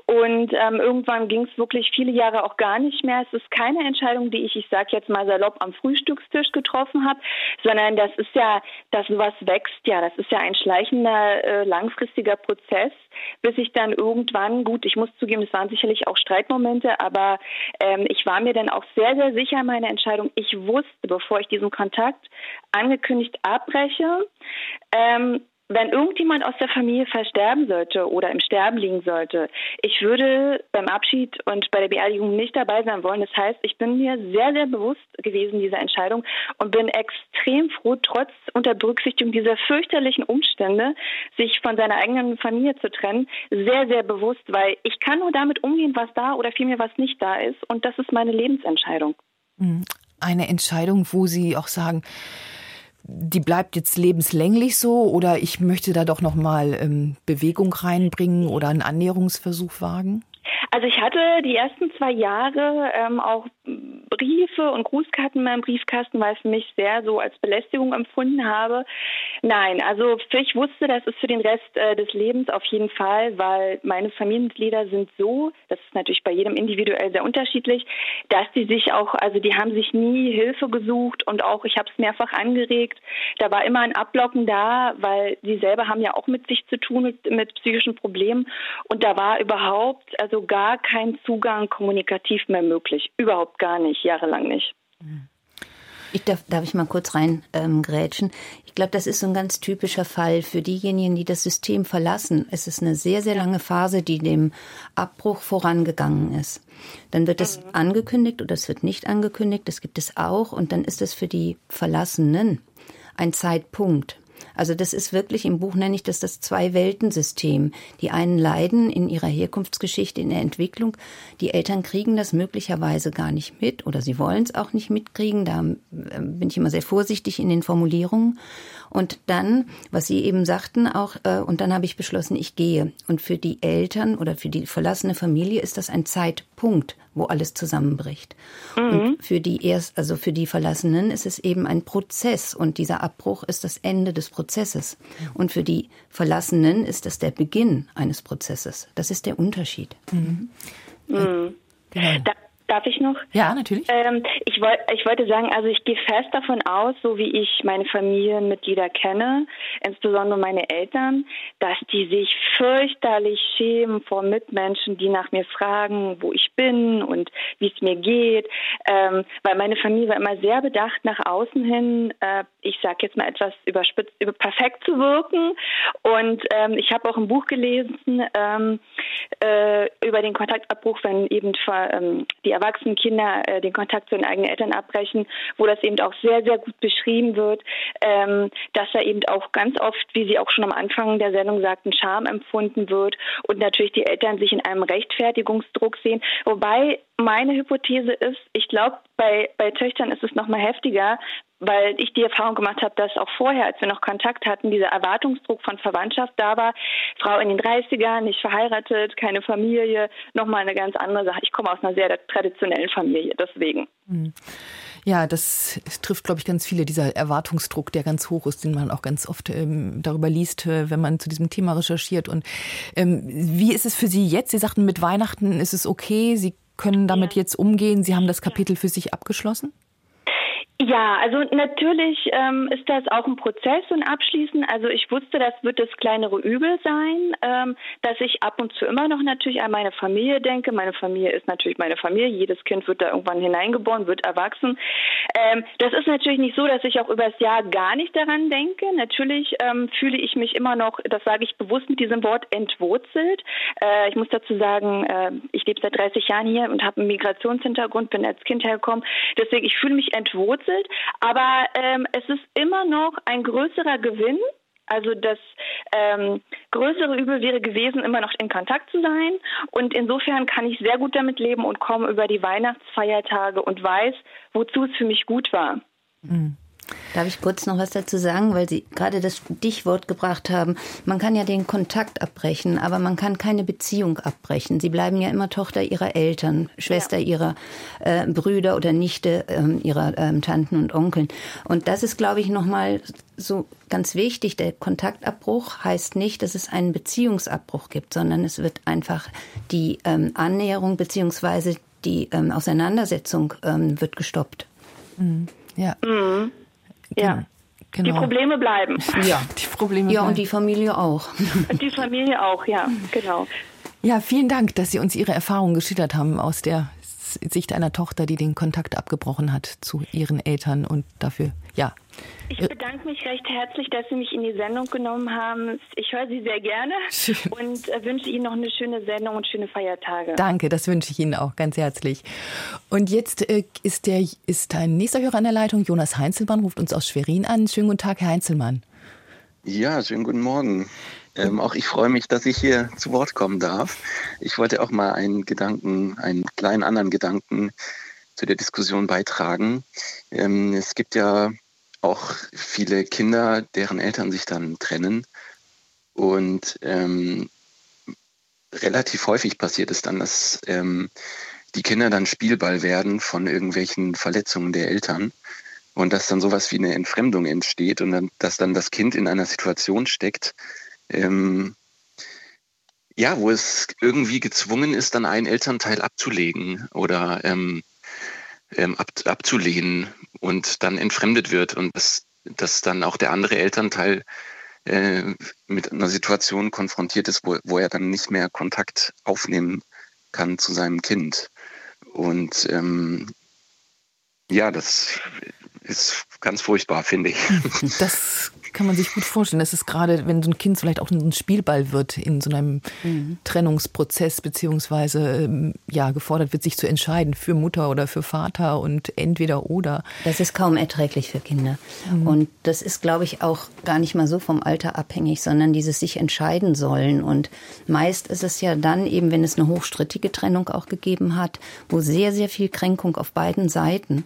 Und ähm, irgendwann ging es wirklich viele Jahre auch gar nicht mehr. Es ist keine Entscheidung, die ich, ich sage jetzt mal salopp, am Frühstückstisch getroffen habe, sondern das ist ja, das was wächst ja, das ist ja ein schleichender, äh, langfristiger Prozess, bis ich dann irgendwann, gut, ich muss zugeben, es waren sicherlich auch Streitmomente, aber ähm, ich war mir dann auch sehr, sehr sicher in meiner Entscheidung. Ich wusste, bevor ich diesen Kontakt angekündigt abbreche, ähm, wenn irgendjemand aus der Familie versterben sollte oder im Sterben liegen sollte, ich würde beim Abschied und bei der Beerdigung nicht dabei sein wollen. Das heißt, ich bin mir sehr, sehr bewusst gewesen dieser Entscheidung und bin extrem froh, trotz unter Berücksichtigung dieser fürchterlichen Umstände, sich von seiner eigenen Familie zu trennen, sehr, sehr bewusst, weil ich kann nur damit umgehen, was da oder vielmehr was nicht da ist. Und das ist meine Lebensentscheidung. Mhm. Eine Entscheidung, wo Sie auch sagen, die bleibt jetzt lebenslänglich so oder ich möchte da doch noch mal ähm, Bewegung reinbringen oder einen Annäherungsversuch wagen? Also ich hatte die ersten zwei Jahre ähm, auch Briefe und Grußkarten in meinem Briefkasten, weil es mich sehr so als Belästigung empfunden habe. Nein, also ich wusste, das ist für den Rest äh, des Lebens auf jeden Fall, weil meine Familienmitglieder sind so, das ist natürlich bei jedem individuell sehr unterschiedlich, dass die sich auch, also die haben sich nie Hilfe gesucht und auch, ich habe es mehrfach angeregt, da war immer ein Ablocken da, weil sie selber haben ja auch mit sich zu tun, mit, mit psychischen Problemen und da war überhaupt, also gar kein Zugang kommunikativ mehr möglich, überhaupt gar nicht jahrelang nicht. Ich darf, darf ich mal kurz rein ähm? Ich glaube, das ist so ein ganz typischer Fall für diejenigen, die das System verlassen. Es ist eine sehr, sehr lange Phase, die dem Abbruch vorangegangen ist. Dann wird es mhm. angekündigt oder es wird nicht angekündigt. Das gibt es auch. Und dann ist es für die Verlassenen ein Zeitpunkt. Also das ist wirklich, im Buch nenne ich das das Zwei-Welten-System. Die einen leiden in ihrer Herkunftsgeschichte, in der Entwicklung. Die Eltern kriegen das möglicherweise gar nicht mit oder sie wollen es auch nicht mitkriegen. Da ähm, bin ich immer sehr vorsichtig in den Formulierungen. Und dann, was Sie eben sagten, auch, äh, und dann habe ich beschlossen, ich gehe. Und für die Eltern oder für die verlassene Familie ist das ein Zeitpunkt, wo alles zusammenbricht. Mhm. Und für die erst, also für die Verlassenen ist es eben ein Prozess und dieser Abbruch ist das Ende des Prozesses. Und für die Verlassenen ist das der Beginn eines Prozesses. Das ist der Unterschied. Mhm. Mhm. Genau. Da, Darf ich noch? Ja, natürlich. Ähm, ich, wollt, ich wollte sagen, also ich gehe fest davon aus, so wie ich meine Familienmitglieder kenne, insbesondere meine Eltern, dass die sich fürchterlich schämen vor Mitmenschen, die nach mir fragen, wo ich bin und wie es mir geht. Ähm, weil meine Familie war immer sehr bedacht nach außen hin, äh, ich sage jetzt mal etwas überspitzt, über perfekt zu wirken. Und ähm, ich habe auch ein Buch gelesen ähm, äh, über den Kontaktabbruch, wenn eben ähm, die erwachsenen Kinder äh, den Kontakt zu den eigenen Eltern abbrechen, wo das eben auch sehr, sehr gut beschrieben wird, ähm, dass da eben auch ganz oft, wie Sie auch schon am Anfang der Sendung sagten, Scham empfunden wird und natürlich die Eltern sich in einem Rechtfertigungsdruck sehen. Wobei meine Hypothese ist, ich glaube, bei, bei Töchtern ist es noch mal heftiger, weil ich die Erfahrung gemacht habe, dass auch vorher, als wir noch Kontakt hatten, dieser Erwartungsdruck von Verwandtschaft da war. Frau in den 30ern, nicht verheiratet, keine Familie, nochmal eine ganz andere Sache. Ich komme aus einer sehr traditionellen Familie, deswegen. Hm. Ja, das trifft, glaube ich, ganz viele. Dieser Erwartungsdruck, der ganz hoch ist, den man auch ganz oft ähm, darüber liest, äh, wenn man zu diesem Thema recherchiert. Und ähm, wie ist es für Sie jetzt? Sie sagten, mit Weihnachten ist es okay. Sie können damit ja. jetzt umgehen. Sie haben das Kapitel für sich abgeschlossen? Ja, also natürlich ähm, ist das auch ein Prozess und abschließend. Also ich wusste, das wird das kleinere Übel sein, ähm, dass ich ab und zu immer noch natürlich an meine Familie denke. Meine Familie ist natürlich meine Familie. Jedes Kind wird da irgendwann hineingeboren, wird erwachsen. Ähm, das ist natürlich nicht so, dass ich auch über das Jahr gar nicht daran denke. Natürlich ähm, fühle ich mich immer noch, das sage ich bewusst mit diesem Wort, entwurzelt. Äh, ich muss dazu sagen, äh, ich lebe seit 30 Jahren hier und habe einen Migrationshintergrund, bin als Kind hergekommen. Deswegen, ich fühle mich entwurzelt gewurzelt, aber ähm, es ist immer noch ein größerer Gewinn. Also das ähm, größere Übel wäre gewesen, immer noch in Kontakt zu sein. Und insofern kann ich sehr gut damit leben und komme über die Weihnachtsfeiertage und weiß, wozu es für mich gut war. Mhm. Darf ich kurz noch was dazu sagen, weil Sie gerade das Stichwort gebracht haben. Man kann ja den Kontakt abbrechen, aber man kann keine Beziehung abbrechen. Sie bleiben ja immer Tochter ihrer Eltern, Schwester ja. ihrer äh, Brüder oder Nichte äh, ihrer äh, Tanten und Onkeln. Und das ist, glaube ich, nochmal so ganz wichtig. Der Kontaktabbruch heißt nicht, dass es einen Beziehungsabbruch gibt, sondern es wird einfach die ähm, Annäherung beziehungsweise die ähm, Auseinandersetzung ähm, wird gestoppt. Mhm. Ja. Mhm. Ja. Genau. Die Probleme bleiben. (laughs) Ja, die Probleme Ja, bleiben. und die Familie auch. (laughs) Die Familie auch, ja, genau. Ja, vielen Dank, dass Sie uns Ihre Erfahrungen geschildert haben aus der Sicht einer Tochter, die den Kontakt abgebrochen hat zu ihren Eltern und dafür, ja. Ich bedanke mich recht herzlich, dass Sie mich in die Sendung genommen haben. Ich höre Sie sehr gerne Schön. und äh, wünsche Ihnen noch eine schöne Sendung und schöne Feiertage. Danke, das wünsche ich Ihnen auch ganz herzlich. Und jetzt äh, ist, der, ist ein nächster Hörer an der Leitung. Jonas Heinzelmann ruft uns aus Schwerin an. Schönen guten Tag, Herr Heinzelmann. Ja, schönen guten Morgen. Ähm, auch ich freue mich, dass ich hier zu Wort kommen darf. Ich wollte auch mal einen Gedanken, einen kleinen anderen Gedanken zu der Diskussion beitragen. Ähm, es gibt ja auch viele Kinder, deren Eltern sich dann trennen. Und ähm, relativ häufig passiert es dann, dass ähm, die Kinder dann Spielball werden von irgendwelchen Verletzungen der Eltern und dass dann sowas wie eine Entfremdung entsteht und dann, dass dann das Kind in einer Situation steckt, ähm, ja, wo es irgendwie gezwungen ist, dann einen Elternteil abzulegen oder ähm, ähm, ab, abzulehnen und dann entfremdet wird und dass, dass dann auch der andere Elternteil äh, mit einer Situation konfrontiert ist, wo, wo er dann nicht mehr Kontakt aufnehmen kann zu seinem Kind. Und ähm, ja, das ist ganz furchtbar, finde ich. Das kann man sich gut vorstellen. Das ist gerade, wenn so ein Kind vielleicht auch ein Spielball wird in so einem mhm. Trennungsprozess, beziehungsweise ähm, ja, gefordert wird, sich zu entscheiden für Mutter oder für Vater und entweder oder. Das ist kaum erträglich für Kinder. Mhm. Und das ist, glaube ich, auch gar nicht mal so vom Alter abhängig, sondern dieses sich entscheiden sollen. Und meist ist es ja dann eben, wenn es eine hochstrittige Trennung auch gegeben hat, wo sehr, sehr viel Kränkung auf beiden Seiten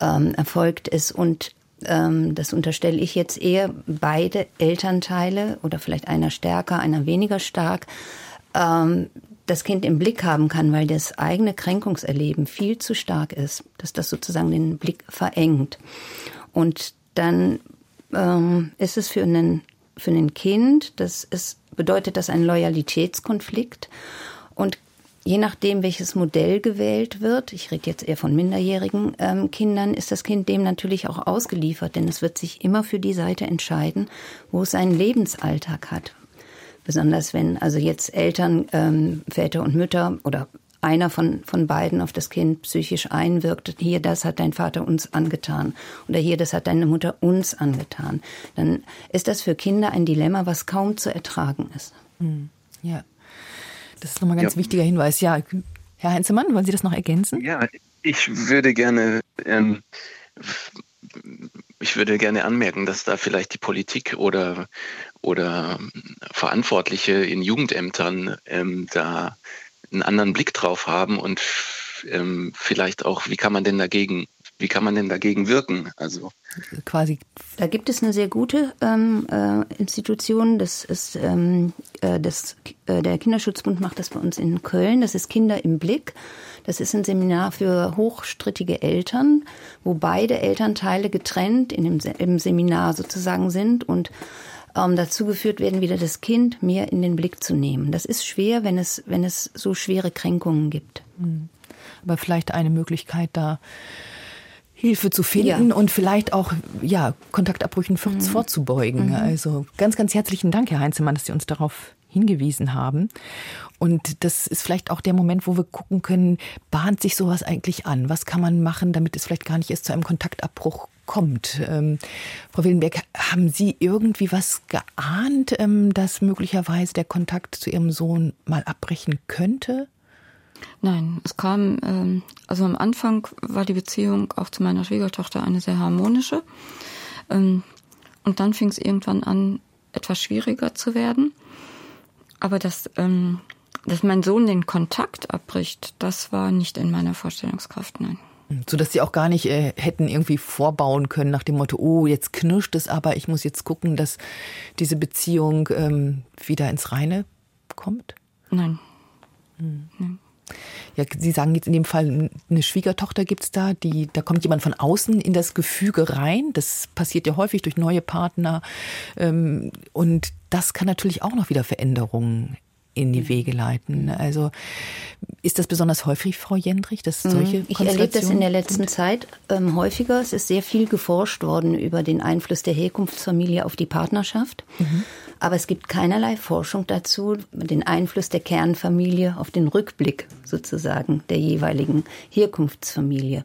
ähm, erfolgt ist und ähm, das unterstelle ich jetzt eher, beide Elternteile oder vielleicht einer stärker, einer weniger stark, ähm, das Kind im Blick haben kann, weil das eigene Kränkungserleben viel zu stark ist, dass das sozusagen den Blick verengt. Und dann ähm, ist es für einen, für ein Kind, das ist, bedeutet das ein Loyalitätskonflikt. Und je nachdem, welches Modell gewählt wird, ich rede jetzt eher von minderjährigen ähm, Kindern, ist das Kind dem natürlich auch ausgeliefert, denn es wird sich immer für die Seite entscheiden, wo es seinen Lebensalltag hat, Besonders wenn also jetzt Eltern, ähm, Väter und Mütter oder einer von, von beiden auf das Kind psychisch einwirkt, hier, das hat dein Vater uns angetan oder hier, das hat deine Mutter uns angetan, dann ist das für Kinder ein Dilemma, was kaum zu ertragen ist. Hm. Ja, das ist nochmal ein ganz ja. wichtiger Hinweis. Ja, Herr Heinzemann, wollen Sie das noch ergänzen? Ja, ich würde gerne ähm, ich würde gerne anmerken, dass da vielleicht die Politik oder, oder Verantwortliche in Jugendämtern ähm, da einen anderen Blick drauf haben und ähm, vielleicht auch, wie kann man denn dagegen, wie kann man denn dagegen wirken? Also quasi. Da gibt es eine sehr gute ähm, äh, Institution, das ist ähm, äh, das, äh, der Kinderschutzbund macht das bei uns in Köln, das ist Kinder im Blick. Das ist ein Seminar für hochstrittige Eltern, wo beide Elternteile getrennt in dem, im Seminar sozusagen sind und ähm, dazu geführt werden, wieder das Kind mehr in den Blick zu nehmen. Das ist schwer, wenn es, wenn es so schwere Kränkungen gibt. Hm. Aber vielleicht eine Möglichkeit da, Hilfe zu finden ja. und vielleicht auch ja, Kontaktabbrüchen mhm. vorzubeugen. Mhm. Also ganz, ganz herzlichen Dank, Herr Heinzemann, dass Sie uns darauf hingewiesen haben. Und das ist vielleicht auch der Moment, wo wir gucken können, bahnt sich sowas eigentlich an? Was kann man machen, damit es vielleicht gar nicht erst zu einem Kontaktabbruch kommt? Ähm, Frau Willenberg, haben Sie irgendwie was geahnt, ähm, dass möglicherweise der Kontakt zu Ihrem Sohn mal abbrechen könnte? Nein, es kam, ähm, also am Anfang war die Beziehung auch zu meiner Schwiegertochter eine sehr harmonische. Ähm, und dann fing es irgendwann an, etwas schwieriger zu werden. Aber dass, ähm, dass mein Sohn den Kontakt abbricht, das war nicht in meiner Vorstellungskraft, nein. So dass sie auch gar nicht äh, hätten irgendwie vorbauen können nach dem Motto, oh, jetzt knirscht es aber, ich muss jetzt gucken, dass diese Beziehung ähm, wieder ins Reine kommt? Nein. Hm. Nein. Ja, Sie sagen jetzt in dem Fall, eine Schwiegertochter gibt es da, die, da kommt jemand von außen in das Gefüge rein. Das passiert ja häufig durch neue Partner. Ähm, und das kann natürlich auch noch wieder Veränderungen in die Wege leiten. Also ist das besonders häufig, Frau Jendrich, dass mhm. solche Ich erlebe das in der letzten Zeit ähm, häufiger. Es ist sehr viel geforscht worden über den Einfluss der Herkunftsfamilie auf die Partnerschaft. Mhm. Aber es gibt keinerlei Forschung dazu, den Einfluss der Kernfamilie auf den Rückblick sozusagen der jeweiligen Herkunftsfamilie.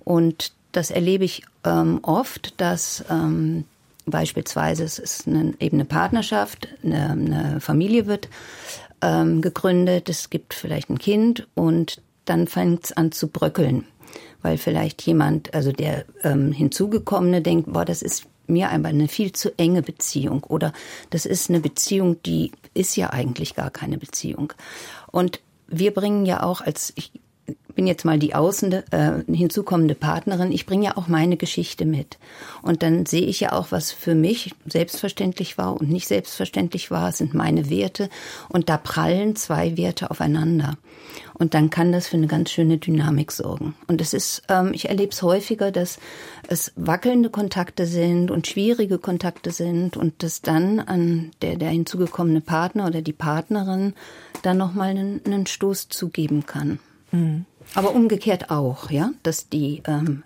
Und das erlebe ich ähm, oft, dass ähm, Beispielsweise es ist eine, eben eine Partnerschaft, eine, eine Familie wird ähm, gegründet, es gibt vielleicht ein Kind und dann fängt es an zu bröckeln, weil vielleicht jemand, also der ähm, hinzugekommene denkt, boah, das ist mir einfach eine viel zu enge Beziehung oder das ist eine Beziehung, die ist ja eigentlich gar keine Beziehung. Und wir bringen ja auch als ich bin jetzt mal die außen äh, hinzukommende Partnerin, ich bringe ja auch meine Geschichte mit. Und dann sehe ich ja auch, was für mich selbstverständlich war und nicht selbstverständlich war, sind meine Werte. Und da prallen zwei Werte aufeinander. Und dann kann das für eine ganz schöne Dynamik sorgen. Und es ist, ähm, ich erlebe es häufiger, dass es wackelnde Kontakte sind und schwierige Kontakte sind und dass dann an der, der hinzugekommene Partner oder die Partnerin dann nochmal einen, einen Stoß zugeben kann. Mhm. Aber umgekehrt auch, ja, dass die, ähm,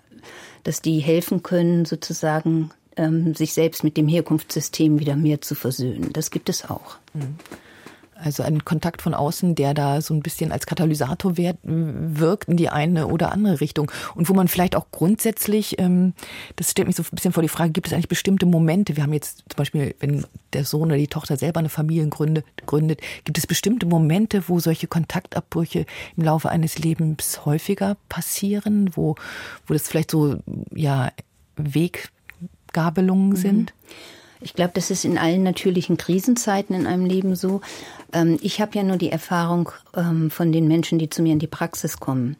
dass die helfen können, sozusagen ähm, sich selbst mit dem Herkunftssystem wieder mehr zu versöhnen. Das gibt es auch. Mhm. Also ein Kontakt von außen, der da so ein bisschen als Katalysator wirkt in die eine oder andere Richtung. Und wo man vielleicht auch grundsätzlich, ähm, das stellt mich so ein bisschen vor die Frage, gibt es eigentlich bestimmte Momente? Wir haben jetzt zum Beispiel, wenn der Sohn oder die Tochter selber eine Familie gründet, gründet gibt es bestimmte Momente, wo solche Kontaktabbrüche im Laufe eines Lebens häufiger passieren, wo, wo das vielleicht so, ja, Weggabelungen mhm. Ich glaube, das ist in allen natürlichen Krisenzeiten in einem Leben so. Ähm, ich habe ja nur die Erfahrung ähm, von den Menschen, die zu mir in die Praxis kommen.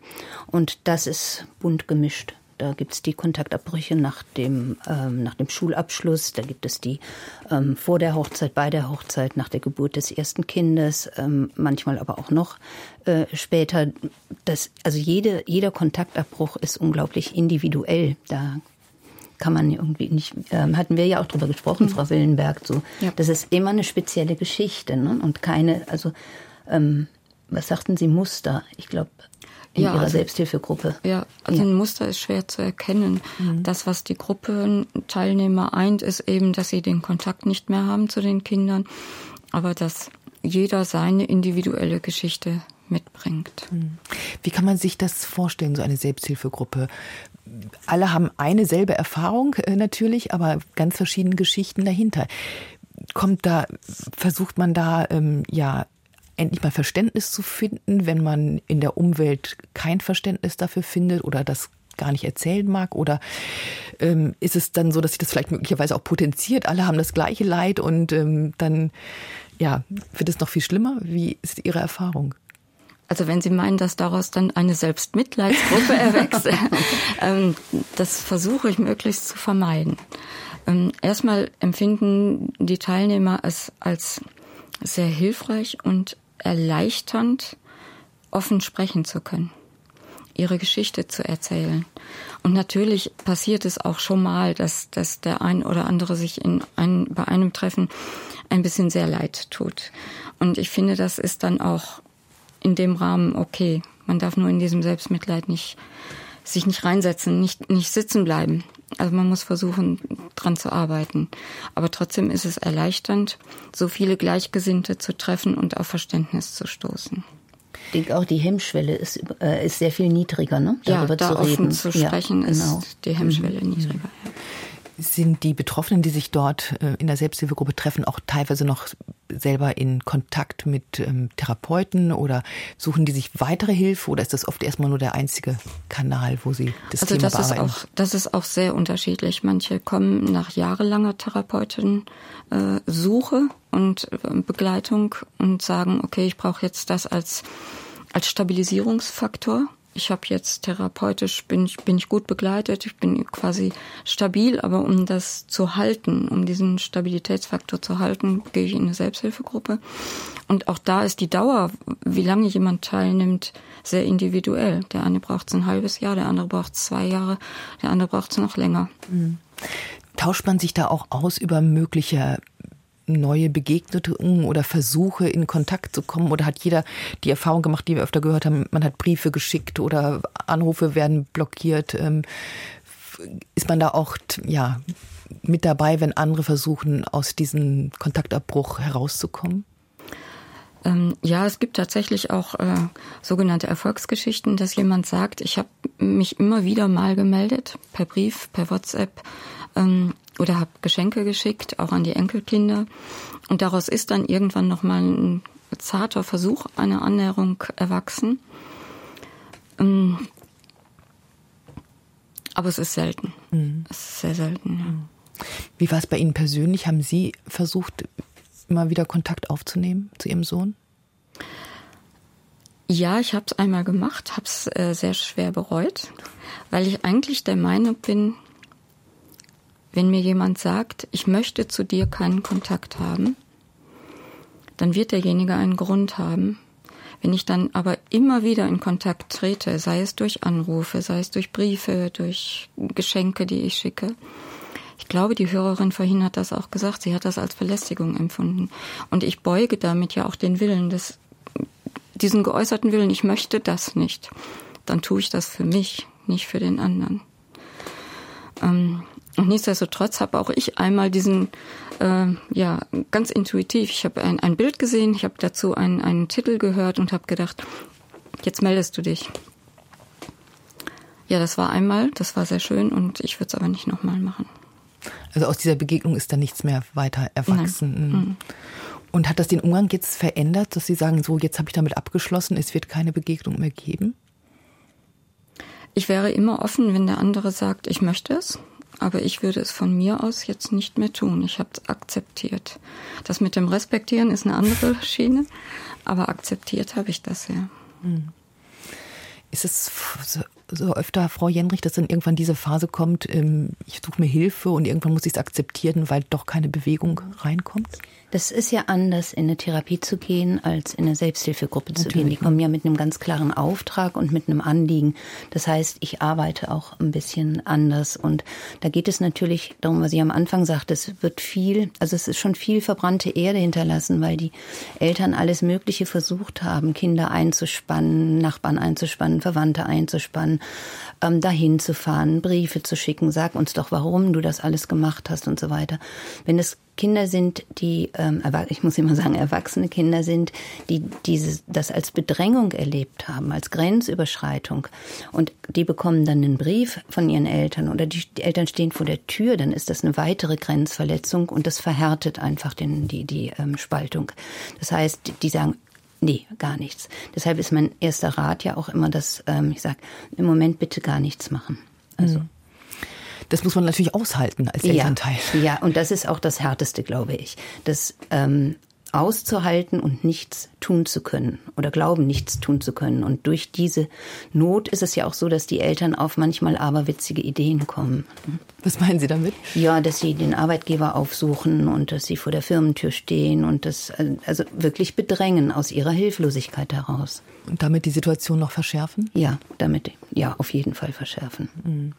Und das ist bunt gemischt. Da gibt es die Kontaktabbrüche nach dem, ähm, nach dem Schulabschluss, da gibt es die ähm, vor der Hochzeit, bei der Hochzeit, nach der Geburt des ersten Kindes, ähm, manchmal aber auch noch äh, später. Das, also jede, jeder Kontaktabbruch ist unglaublich individuell. Da kann man irgendwie nicht, ähm, hatten wir ja auch drüber gesprochen, mhm. Frau Willenberg, so, ja. das ist immer eine spezielle Geschichte ne? und keine, also ähm, was sagten Sie, Muster? Ich glaube, in ja, Ihrer also, Selbsthilfegruppe. Ja, also ja. ein Muster ist schwer zu erkennen. Mhm. Das, was die Gruppenteilnehmer eint, ist eben, dass sie den Kontakt nicht mehr haben zu den Kindern, aber dass jeder seine individuelle Geschichte mitbringt. Mhm. Wie kann man sich das vorstellen, so eine Selbsthilfegruppe? Alle haben eine selbe Erfahrung äh, natürlich, aber ganz verschiedene Geschichten dahinter. Kommt da, versucht man da ähm, ja endlich mal Verständnis zu finden, wenn man in der Umwelt kein Verständnis dafür findet oder das gar nicht erzählen mag? Oder ähm, ist es dann so, dass sich das vielleicht möglicherweise auch potenziert? Alle haben das gleiche Leid und ähm, dann ja, wird es noch viel schlimmer? Wie ist Ihre Erfahrung? Also wenn Sie meinen, dass daraus dann eine Selbstmitleidsgruppe (laughs) erwächst, ähm, das versuche ich möglichst zu vermeiden. Ähm, erstmal empfinden die Teilnehmer es als sehr hilfreich und erleichternd, offen sprechen zu können, ihre Geschichte zu erzählen. Und natürlich passiert es auch schon mal, dass, dass der ein oder andere sich in ein, bei einem Treffen ein bisschen sehr leid tut. Und ich finde, das ist dann auch in dem Rahmen okay. Man darf nur in diesem Selbstmitleid nicht sich nicht reinsetzen, nicht, nicht sitzen bleiben. Also man muss versuchen, dran zu arbeiten. Aber trotzdem ist es erleichternd, so viele Gleichgesinnte zu treffen und auf Verständnis zu stoßen. Ich denke auch, die Hemmschwelle ist, äh, ist sehr viel niedriger, ne? Darüber ja, da zu offen reden. zu sprechen ja, genau. ist die Hemmschwelle mhm. niedriger. Ja sind die Betroffenen, die sich dort äh, in der Selbsthilfegruppe treffen, auch teilweise noch selber in Kontakt mit ähm, Therapeuten oder suchen die sich weitere Hilfe oder ist das oft erstmal nur der einzige Kanal, wo sie das also Thema das bearbeiten? Ist auch, das ist auch sehr unterschiedlich. Manche kommen nach jahrelanger Therapeutensuche äh, und äh, Begleitung und sagen, okay, ich brauche jetzt das als, als Stabilisierungsfaktor ich habe jetzt therapeutisch bin ich bin ich gut begleitet, ich bin quasi stabil, aber um das zu halten, um diesen Stabilitätsfaktor zu halten, gehe ich in eine Selbsthilfegruppe. Und auch da ist die Dauer, wie lange jemand teilnimmt, sehr individuell. Der eine braucht ein halbes Jahr, der andere braucht zwei Jahre, der andere braucht es noch länger. Mhm. Tauscht man sich da auch aus über mögliche neue Begegnungen oder Versuche in Kontakt zu kommen? Oder hat jeder die Erfahrung gemacht, die wir öfter gehört haben, man hat Briefe geschickt oder Anrufe werden blockiert? Ähm, ist man da auch ja, mit dabei, wenn andere versuchen, aus diesem Kontaktabbruch herauszukommen? Ähm, ja, es gibt tatsächlich auch äh, sogenannte Erfolgsgeschichten, dass jemand sagt, ich habe mich immer wieder mal gemeldet, per Brief, per WhatsApp, ähm, oder habe Geschenke geschickt, auch an die Enkelkinder. Und daraus ist dann irgendwann nochmal ein zarter Versuch einer Annäherung erwachsen. Ähm, aber es ist selten. Mhm. Es ist sehr selten, ja. Wie war es bei Ihnen persönlich? Haben Sie versucht, immer wieder Kontakt aufzunehmen zu Ihrem Sohn? Ja, ich habe es einmal gemacht, habe es äh, sehr schwer bereut, weil ich eigentlich der Meinung bin, wenn mir jemand sagt, ich möchte zu dir keinen Kontakt haben, dann wird derjenige einen Grund haben. Wenn ich dann aber immer wieder in Kontakt trete, sei es durch Anrufe, sei es durch Briefe, durch Geschenke, die ich schicke, ich glaube, die Hörerin vorhin hat das auch gesagt, sie hat das als Belästigung empfunden. Und ich beuge damit ja auch den Willen des, diesen geäußerten Willen, ich möchte das nicht. Dann tue ich das für mich, nicht für den anderen. Ähm, und nichtsdestotrotz habe auch ich einmal diesen, äh, ja, ganz intuitiv, ich habe ein, ein Bild gesehen, ich habe dazu einen, einen Titel gehört und habe gedacht, jetzt meldest du dich. Ja, das war einmal, das war sehr schön und ich würde es aber nicht nochmal machen. Also aus dieser Begegnung ist da nichts mehr weiter erwachsen. Nein. Mhm. Und hat das den Umgang jetzt verändert, dass Sie sagen, so jetzt habe ich damit abgeschlossen, es wird keine Begegnung mehr geben? Ich wäre immer offen, wenn der andere sagt, ich möchte es. Aber ich würde es von mir aus jetzt nicht mehr tun. Ich habe es akzeptiert. Das mit dem Respektieren ist eine andere (laughs) Schiene, aber akzeptiert habe ich das ja. Hm. Ist es so öfter, Frau Jenrich, dass dann irgendwann diese Phase kommt, ähm, ich suche mir Hilfe und irgendwann muss ich es akzeptieren, weil doch keine Bewegung reinkommt? Das ist ja anders, in eine Therapie zu gehen, als in eine Selbsthilfegruppe Natürlich. zu gehen. Die kommen ja mit einem ganz klaren Auftrag und mit einem Anliegen. Das heißt, ich arbeite auch ein bisschen anders. Und da geht es natürlich darum, was ich am Anfang sagte, es wird viel, also es ist schon viel verbrannte Erde hinterlassen, weil die Eltern alles Mögliche versucht haben, Kinder einzuspannen, Nachbarn einzuspannen, Verwandte einzuspannen, ähm, dahin zu fahren, Briefe zu schicken, sag uns doch, warum du das alles gemacht hast und so weiter. Wenn es Kinder sind, die, ähm, ich muss immer sagen, erwachsene Kinder sind, die dieses, das als Bedrängung erlebt haben, als Grenzüberschreitung. Und die bekommen dann einen Brief von ihren Eltern oder die, die Eltern stehen vor der Tür, dann ist das eine weitere Grenzverletzung und das verhärtet einfach den, die, die ähm, Spaltung. Das heißt, die sagen, Nee, gar nichts. Deshalb ist mein erster Rat ja auch immer, dass ähm, ich sage, im Moment bitte gar nichts machen. Also mhm das muss man natürlich aushalten als Elternteil. Ja, ja und das ist auch das Härteste, glaube ich. Das ähm, auszuhalten und nichts tun zu können oder glauben, nichts tun zu können. Und durch diese Not ist es ja auch so, dass die Eltern auf manchmal aberwitzige Ideen kommen. Was meinen Sie damit? Ja, dass sie den Arbeitgeber aufsuchen und dass sie vor der Firmentür stehen und das also wirklich bedrängen aus ihrer Hilflosigkeit heraus. Und damit die Situation noch verschärfen? Ja, damit ja auf jeden Fall verschärfen. Mhm.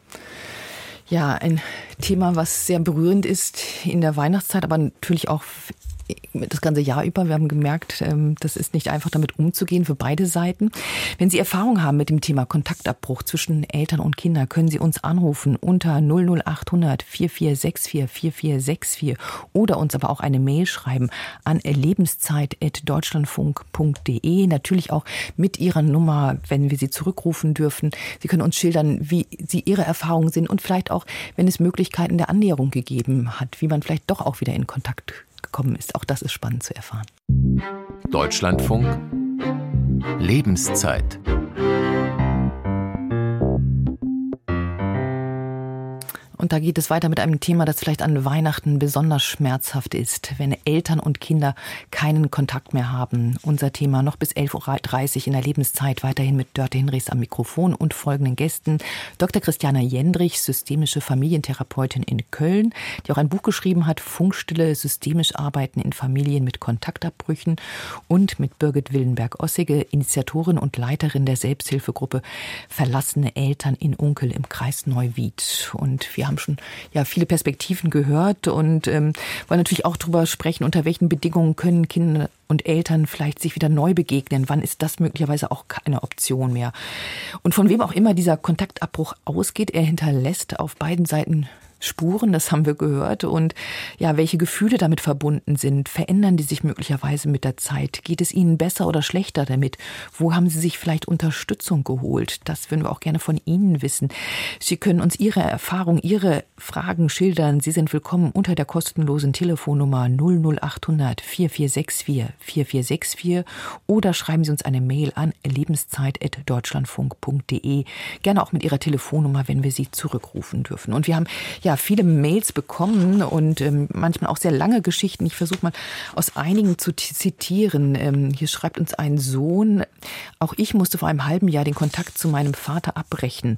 Ja, ein Thema, was sehr berührend ist in der Weihnachtszeit, aber natürlich auch das ganze Jahr über. Wir haben gemerkt, ähm, das ist nicht einfach damit umzugehen für beide Seiten. Wenn Sie Erfahrung haben mit dem Thema Kontaktabbruch zwischen Eltern und Kindern, können Sie uns anrufen unter 00800 4464 4464 oder uns aber auch eine Mail schreiben an lebenszeit.deutschlandfunk.de. Natürlich auch mit Ihrer Nummer, wenn wir Sie zurückrufen dürfen. Sie können uns schildern, wie Sie Ihre Erfahrungen sind und vielleicht auch, wenn es Möglichkeiten der Annäherung gegeben hat, wie man vielleicht doch auch wieder in Kontakt gekommen ist. Auch das ist spannend zu erfahren. Deutschlandfunk Lebenszeit Und da geht es weiter mit einem Thema, das vielleicht an Weihnachten besonders schmerzhaft ist, wenn Eltern und Kinder keinen Kontakt mehr haben. Unser Thema noch bis 11.30 Uhr in der Lebenszeit weiterhin mit Dörte Hinrichs am Mikrofon und folgenden Gästen. Dr. Christiana Jendrich, systemische Familientherapeutin in Köln, die auch ein Buch geschrieben hat, Funkstille, systemisch arbeiten in Familien mit Kontaktabbrüchen und mit Birgit Willenberg-Ossige, Initiatorin und Leiterin der Selbsthilfegruppe Verlassene Eltern in Unkel im Kreis Neuwied. Und wir wir haben schon ja viele Perspektiven gehört und ähm, wollen natürlich auch darüber sprechen, unter welchen Bedingungen können Kinder und Eltern vielleicht sich wieder neu begegnen. Wann ist das möglicherweise auch keine Option mehr? Und von wem auch immer dieser Kontaktabbruch ausgeht, er hinterlässt auf beiden Seiten Spuren, das haben wir gehört. Und ja, welche Gefühle damit verbunden sind, verändern die sich möglicherweise mit der Zeit? Geht es Ihnen besser oder schlechter damit? Wo haben Sie sich vielleicht Unterstützung geholt? Das würden wir auch gerne von Ihnen wissen. Sie können uns Ihre Erfahrung, Ihre Fragen schildern. Sie sind willkommen unter der kostenlosen Telefonnummer 00800 4464 4464 oder schreiben Sie uns eine Mail an lebenszeit.deutschlandfunk.de. Gerne auch mit Ihrer Telefonnummer, wenn wir Sie zurückrufen dürfen. Und wir haben ja viele Mails bekommen und ähm, manchmal auch sehr lange Geschichten. Ich versuche mal aus einigen zu zitieren. Ähm, hier schreibt uns ein Sohn, auch ich musste vor einem halben Jahr den Kontakt zu meinem Vater abbrechen.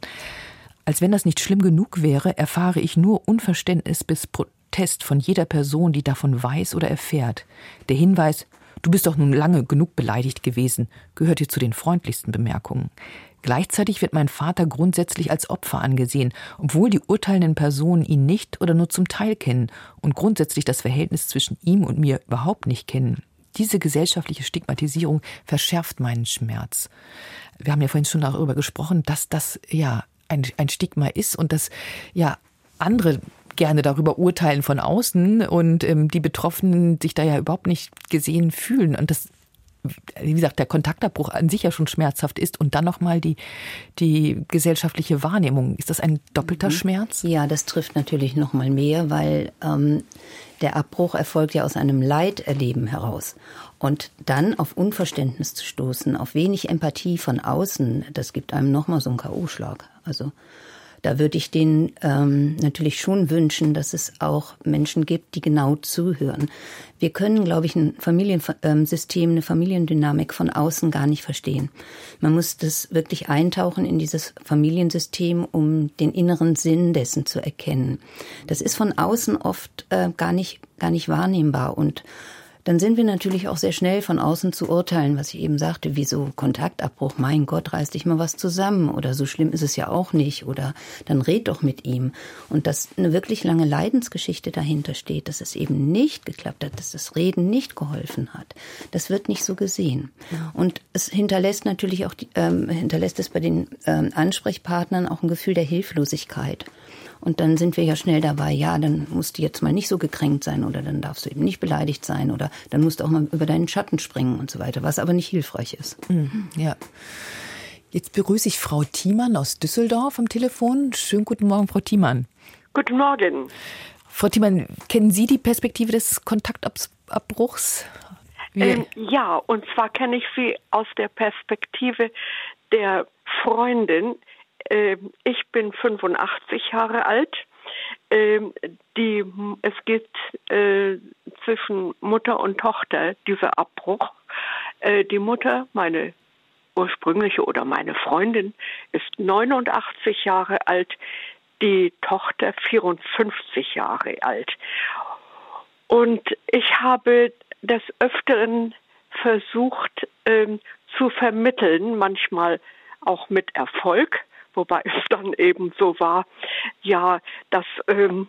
Als wenn das nicht schlimm genug wäre, erfahre ich nur Unverständnis bis Protest von jeder Person, die davon weiß oder erfährt. Der Hinweis, du bist doch nun lange genug beleidigt gewesen, gehört hier zu den freundlichsten Bemerkungen. Gleichzeitig wird mein Vater grundsätzlich als Opfer angesehen, obwohl die urteilenden Personen ihn nicht oder nur zum Teil kennen und grundsätzlich das Verhältnis zwischen ihm und mir überhaupt nicht kennen. Diese gesellschaftliche Stigmatisierung verschärft meinen Schmerz. Wir haben ja vorhin schon darüber gesprochen, dass das ja ein, ein Stigma ist und dass ja andere gerne darüber urteilen von außen und ähm, die Betroffenen sich da ja überhaupt nicht gesehen fühlen. Und das wie gesagt, der Kontaktabbruch an sich ja schon schmerzhaft ist und dann nochmal die, die gesellschaftliche Wahrnehmung. Ist das ein doppelter mhm. Schmerz? Ja, das trifft natürlich nochmal mehr, weil ähm, der Abbruch erfolgt ja aus einem Leiderleben heraus. Und dann auf Unverständnis zu stoßen, auf wenig Empathie von außen, das gibt einem nochmal so einen K.O.-Schlag. Also Da würde ich denen ähm, natürlich schon wünschen, dass es auch Menschen gibt, die genau zuhören. Wir können, glaube ich, ein Familiensystem, eine Familiendynamik von außen gar nicht verstehen. Man muss das wirklich eintauchen in dieses Familiensystem, um den inneren Sinn dessen zu erkennen. Das ist von außen oft äh, gar nicht gar nicht wahrnehmbar und dann sind wir natürlich auch sehr schnell von außen zu urteilen, was ich eben sagte, wie so Kontaktabbruch, mein Gott, reiß dich mal was zusammen oder so schlimm ist es ja auch nicht oder dann red doch mit ihm. Und dass eine wirklich lange Leidensgeschichte dahinter steht, dass es eben nicht geklappt hat, dass das Reden nicht geholfen hat, das wird nicht so gesehen. Und es hinterlässt natürlich auch, die, ähm, hinterlässt es bei den ähm, Ansprechpartnern auch ein Gefühl der Hilflosigkeit. Und dann sind wir ja schnell dabei, ja, dann musst du jetzt mal nicht so gekränkt sein oder dann darfst du eben nicht beleidigt sein oder dann musst du auch mal über deinen Schatten springen und so weiter, was aber nicht hilfreich ist. Mhm, ja. Jetzt begrüße ich Frau Thiemann aus Düsseldorf am Telefon. Schönen guten Morgen, Frau Thiemann. Guten Morgen. Frau Thiemann, kennen Sie die Perspektive des Kontaktabbruchs? Ähm, ja, und zwar kenne ich sie aus der Perspektive der Freundin, ich bin 85 Jahre alt. Ähm, die, es geht äh, zwischen Mutter und Tochter dieser Abbruch. Äh, die Mutter, meine ursprüngliche oder meine Freundin, ist 89 Jahre alt, die Tochter 54 Jahre alt. Und ich habe des Öfteren versucht ähm, zu vermitteln, manchmal auch mit Erfolg, wobei es dann eben so war, ja, dass ähm,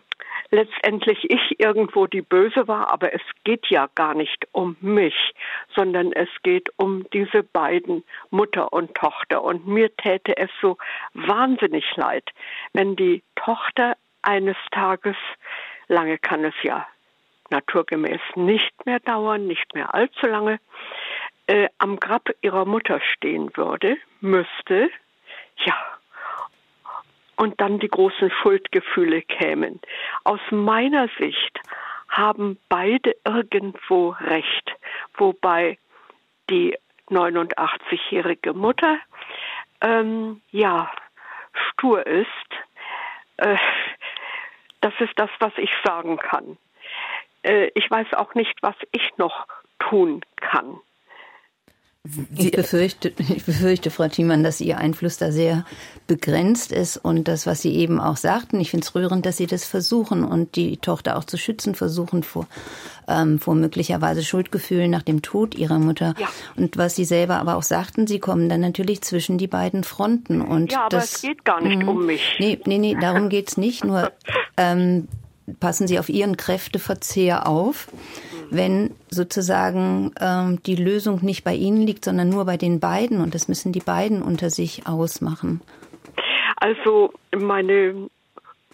letztendlich ich irgendwo die Böse war, aber es geht ja gar nicht um mich, sondern es geht um diese beiden Mutter und Tochter. Und mir täte es so wahnsinnig leid, wenn die Tochter eines Tages, lange kann es ja naturgemäß nicht mehr dauern, nicht mehr allzu lange, äh, am Grab ihrer Mutter stehen würde, müsste, ja, und dann die großen Schuldgefühle kämen. Aus meiner Sicht haben beide irgendwo recht, wobei die 89-jährige Mutter ähm, ja stur ist. Äh, das ist das, was ich sagen kann. Äh, ich weiß auch nicht, was ich noch tun kann. Ich befürchte, ich befürchte, Frau Thiemann, dass Ihr Einfluss da sehr begrenzt ist und das, was Sie eben auch sagten, ich finde es rührend, dass Sie das versuchen und die Tochter auch zu schützen versuchen vor, ähm, vor möglicherweise Schuldgefühlen nach dem Tod ihrer Mutter. Ja. Und was Sie selber aber auch sagten, Sie kommen dann natürlich zwischen die beiden Fronten. Und ja, aber das, es geht gar nicht mh, um mich. Nee, nee, nee, darum geht's nicht. Nur (laughs) ähm, passen Sie auf Ihren Kräfteverzehr auf wenn sozusagen ähm, die Lösung nicht bei Ihnen liegt, sondern nur bei den beiden und das müssen die beiden unter sich ausmachen? Also meine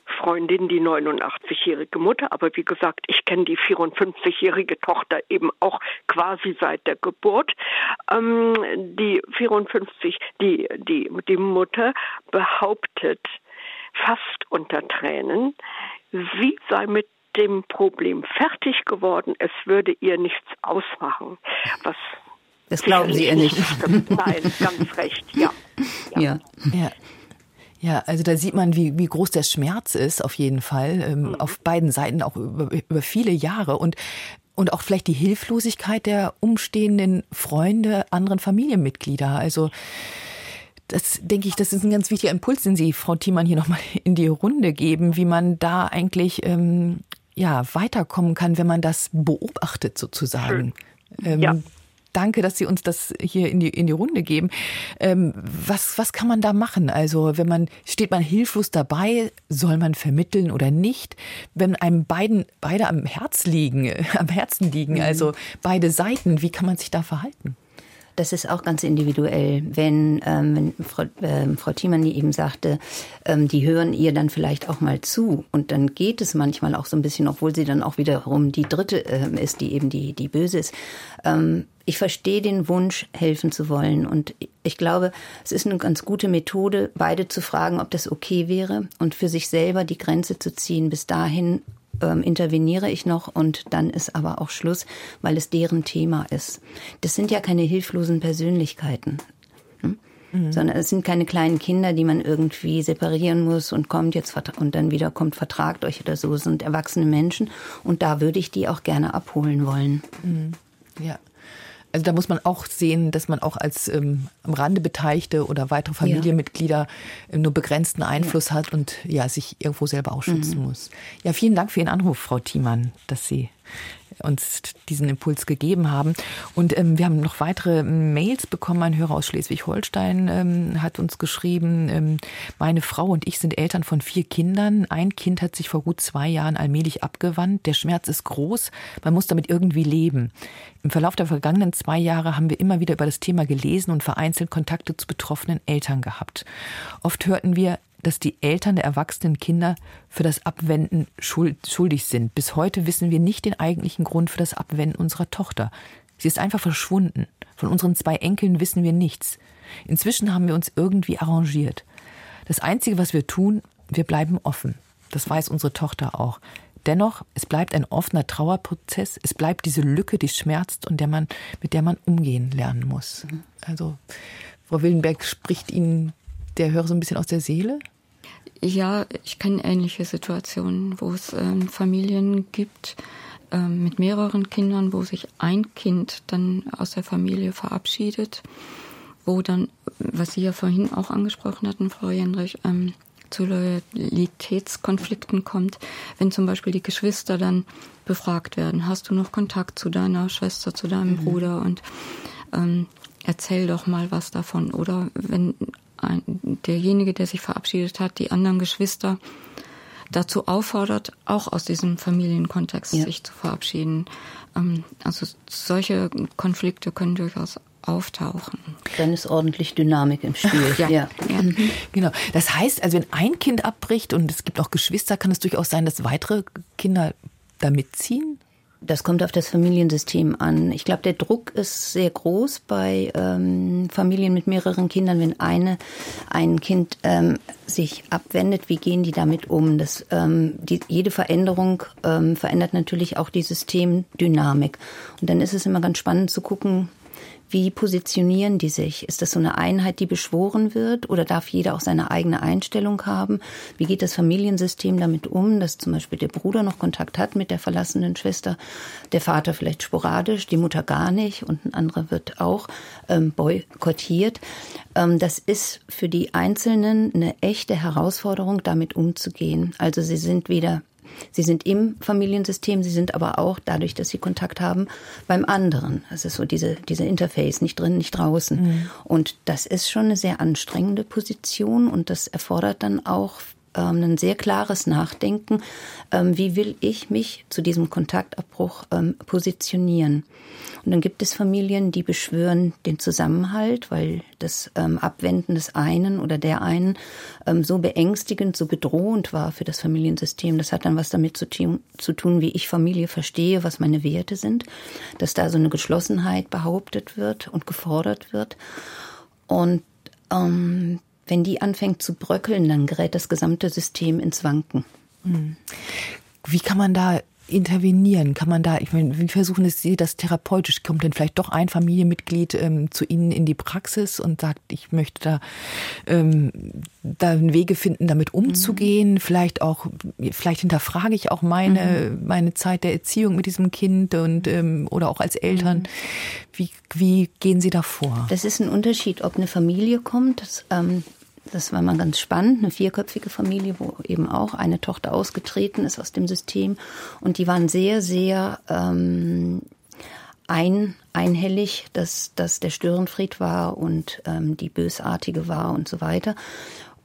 Freundin, die 89-jährige Mutter, aber wie gesagt, ich kenne die 54-jährige Tochter eben auch quasi seit der Geburt. Ähm, die 54, die, die, die Mutter behauptet fast unter Tränen, sie sei mit dem Problem fertig geworden. Es würde ihr nichts ausmachen. Was das glauben Sie ihr nicht. Nein, ganz recht, (laughs) ja. Ja. ja. ja. also da sieht man, wie, wie groß der Schmerz ist, auf jeden Fall, ähm, mhm. auf beiden Seiten, auch über, über viele Jahre. Und und auch vielleicht die Hilflosigkeit der umstehenden Freunde, anderen Familienmitglieder. Also das denke ich, das ist ein ganz wichtiger Impuls, den Sie, Frau Thiemann, hier nochmal in die Runde geben, wie man da eigentlich ähm, ja, weiterkommen kann, wenn man das beobachtet sozusagen. Ähm, ja. Danke, dass Sie uns das hier in die, in die Runde geben. Ähm, was, was kann man da machen? Also, wenn man, steht man hilflos dabei, soll man vermitteln oder nicht? Wenn einem beiden, beide am Herz liegen, (laughs) am Herzen liegen, mhm. also beide Seiten, wie kann man sich da verhalten? Das ist auch ganz individuell. Wenn, ähm, wenn Frau, äh, Frau Thiemann eben sagte, ähm, die hören ihr dann vielleicht auch mal zu. Und dann geht es manchmal auch so ein bisschen, obwohl sie dann auch wiederum die dritte äh, ist, die eben die, die böse ist. Ähm, ich verstehe den Wunsch, helfen zu wollen. Und ich glaube, es ist eine ganz gute Methode, beide zu fragen, ob das okay wäre und für sich selber die Grenze zu ziehen. Bis dahin ähm, interveniere ich noch und dann ist aber auch Schluss, weil es deren Thema ist. Das sind ja keine hilflosen Persönlichkeiten. Hm? Mhm. Sondern es sind keine kleinen Kinder, die man irgendwie separieren muss und kommt jetzt und dann wieder kommt, vertragt euch oder so. Es sind erwachsene Menschen und da würde ich die auch gerne abholen wollen. Mhm. Ja. Also da muss man auch sehen, dass man auch als ähm, am Rande Beteiligte oder weitere Familienmitglieder ja. nur begrenzten Einfluss ja. hat und ja sich irgendwo selber auch schützen mhm. muss. Ja, vielen Dank für Ihren Anruf, Frau Thiemann, dass Sie uns diesen Impuls gegeben haben. Und ähm, wir haben noch weitere Mails bekommen. Ein Hörer aus Schleswig-Holstein ähm, hat uns geschrieben, ähm, meine Frau und ich sind Eltern von vier Kindern. Ein Kind hat sich vor gut zwei Jahren allmählich abgewandt. Der Schmerz ist groß. Man muss damit irgendwie leben. Im Verlauf der vergangenen zwei Jahre haben wir immer wieder über das Thema gelesen und vereinzelt Kontakte zu betroffenen Eltern gehabt. Oft hörten wir, dass die Eltern der erwachsenen Kinder für das Abwenden schuldig sind. Bis heute wissen wir nicht den eigentlichen Grund für das Abwenden unserer Tochter. Sie ist einfach verschwunden. Von unseren zwei Enkeln wissen wir nichts. Inzwischen haben wir uns irgendwie arrangiert. Das Einzige, was wir tun, wir bleiben offen. Das weiß unsere Tochter auch. Dennoch, es bleibt ein offener Trauerprozess. Es bleibt diese Lücke, die schmerzt und der man, mit der man umgehen lernen muss. Also, Frau Willenberg spricht Ihnen der Hörer so ein bisschen aus der Seele? Ja, ich kenne ähnliche Situationen, wo es ähm, Familien gibt ähm, mit mehreren Kindern, wo sich ein Kind dann aus der Familie verabschiedet, wo dann, was Sie ja vorhin auch angesprochen hatten, Frau Jenrich, ähm, zu Loyalitätskonflikten kommt, wenn zum Beispiel die Geschwister dann befragt werden, hast du noch Kontakt zu deiner Schwester, zu deinem mhm. Bruder und ähm, erzähl doch mal was davon. Oder wenn derjenige, der sich verabschiedet hat, die anderen Geschwister dazu auffordert, auch aus diesem Familienkontext ja. sich zu verabschieden. Ähm, also solche Konflikte können durchaus auftauchen. Dann ist ordentlich Dynamik im Spiel. ja. ja. ja. Mhm. Genau. Das heißt, also wenn ein Kind abbricht und es gibt auch Geschwister, kann es durchaus sein, dass weitere Kinder da mitziehen? Das kommt auf das Familiensystem an. Ich glaube, der Druck ist sehr groß bei ähm, Familien mit mehreren Kindern, wenn eine ein Kind ähm, sich abwendet. Wie gehen die damit um? Das, ähm, die, jede Veränderung ähm, verändert natürlich auch die Systemdynamik. Und dann ist es immer ganz spannend zu gucken, wie positionieren die sich? Ist das so eine Einheit, die beschworen wird oder darf jeder auch seine eigene Einstellung haben? Wie geht das Familiensystem damit um, dass zum Beispiel der Bruder noch Kontakt hat mit der verlassenen Schwester, der Vater vielleicht sporadisch, die Mutter gar nicht und ein anderer wird auch ähm, boykottiert? Ähm, das ist für die Einzelnen eine echte Herausforderung, damit umzugehen. Also sie sind wieder Sie sind im Familiensystem, sie sind aber auch dadurch, dass sie Kontakt haben beim anderen. Das ist so diese, diese Interface, nicht drin, nicht draußen. Mhm. Und das ist schon eine sehr anstrengende Position und das erfordert dann auch ähm, ein sehr klares Nachdenken, ähm, wie will ich mich zu diesem Kontaktabbruch ähm, positionieren. Und dann gibt es Familien, die beschwören den Zusammenhalt, weil das ähm, Abwenden des einen oder der einen ähm, so beängstigend, so bedrohend war für das Familiensystem. Das hat dann was damit zu, zu tun, wie ich Familie verstehe, was meine Werte sind, dass da so eine Geschlossenheit behauptet wird und gefordert wird. Und ähm, wenn die anfängt zu bröckeln, dann gerät das gesamte System ins Wanken. Hm. Wie kann man da intervenieren? Kann man da, ich meine, wir versuchen es, das therapeutisch, kommt denn vielleicht doch ein Familienmitglied ähm, zu Ihnen in die Praxis und sagt, ich möchte da, ähm, da Wege finden, damit umzugehen. Mhm. Vielleicht auch, vielleicht hinterfrage ich auch meine, mhm. meine Zeit der Erziehung mit diesem Kind und ähm, oder auch als Eltern. Mhm. Wie, wie gehen Sie da vor? Das ist ein Unterschied, ob eine Familie kommt. Das, ähm, das war mal ganz spannend, eine vierköpfige Familie, wo eben auch eine Tochter ausgetreten ist aus dem System. Und die waren sehr, sehr ähm, ein, einhellig, dass, dass der Störenfried war und ähm, die Bösartige war und so weiter.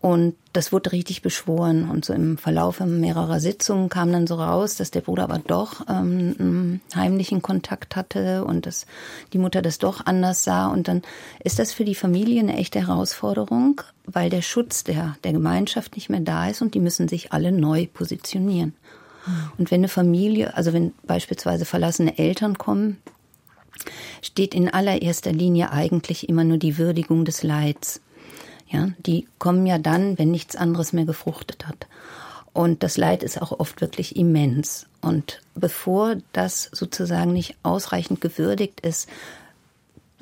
Und das wurde richtig beschworen. Und so im Verlauf mehrerer Sitzungen kam dann so raus, dass der Bruder aber doch ähm, einen heimlichen Kontakt hatte und dass die Mutter das doch anders sah. Und dann ist das für die Familie eine echte Herausforderung, weil der Schutz der, der Gemeinschaft nicht mehr da ist und die müssen sich alle neu positionieren. Und wenn eine Familie, also wenn beispielsweise verlassene Eltern kommen, steht in allererster Linie eigentlich immer nur die Würdigung des Leids. Ja, die kommen ja dann, wenn nichts anderes mehr gefruchtet hat. Und das Leid ist auch oft wirklich immens. Und bevor das sozusagen nicht ausreichend gewürdigt ist,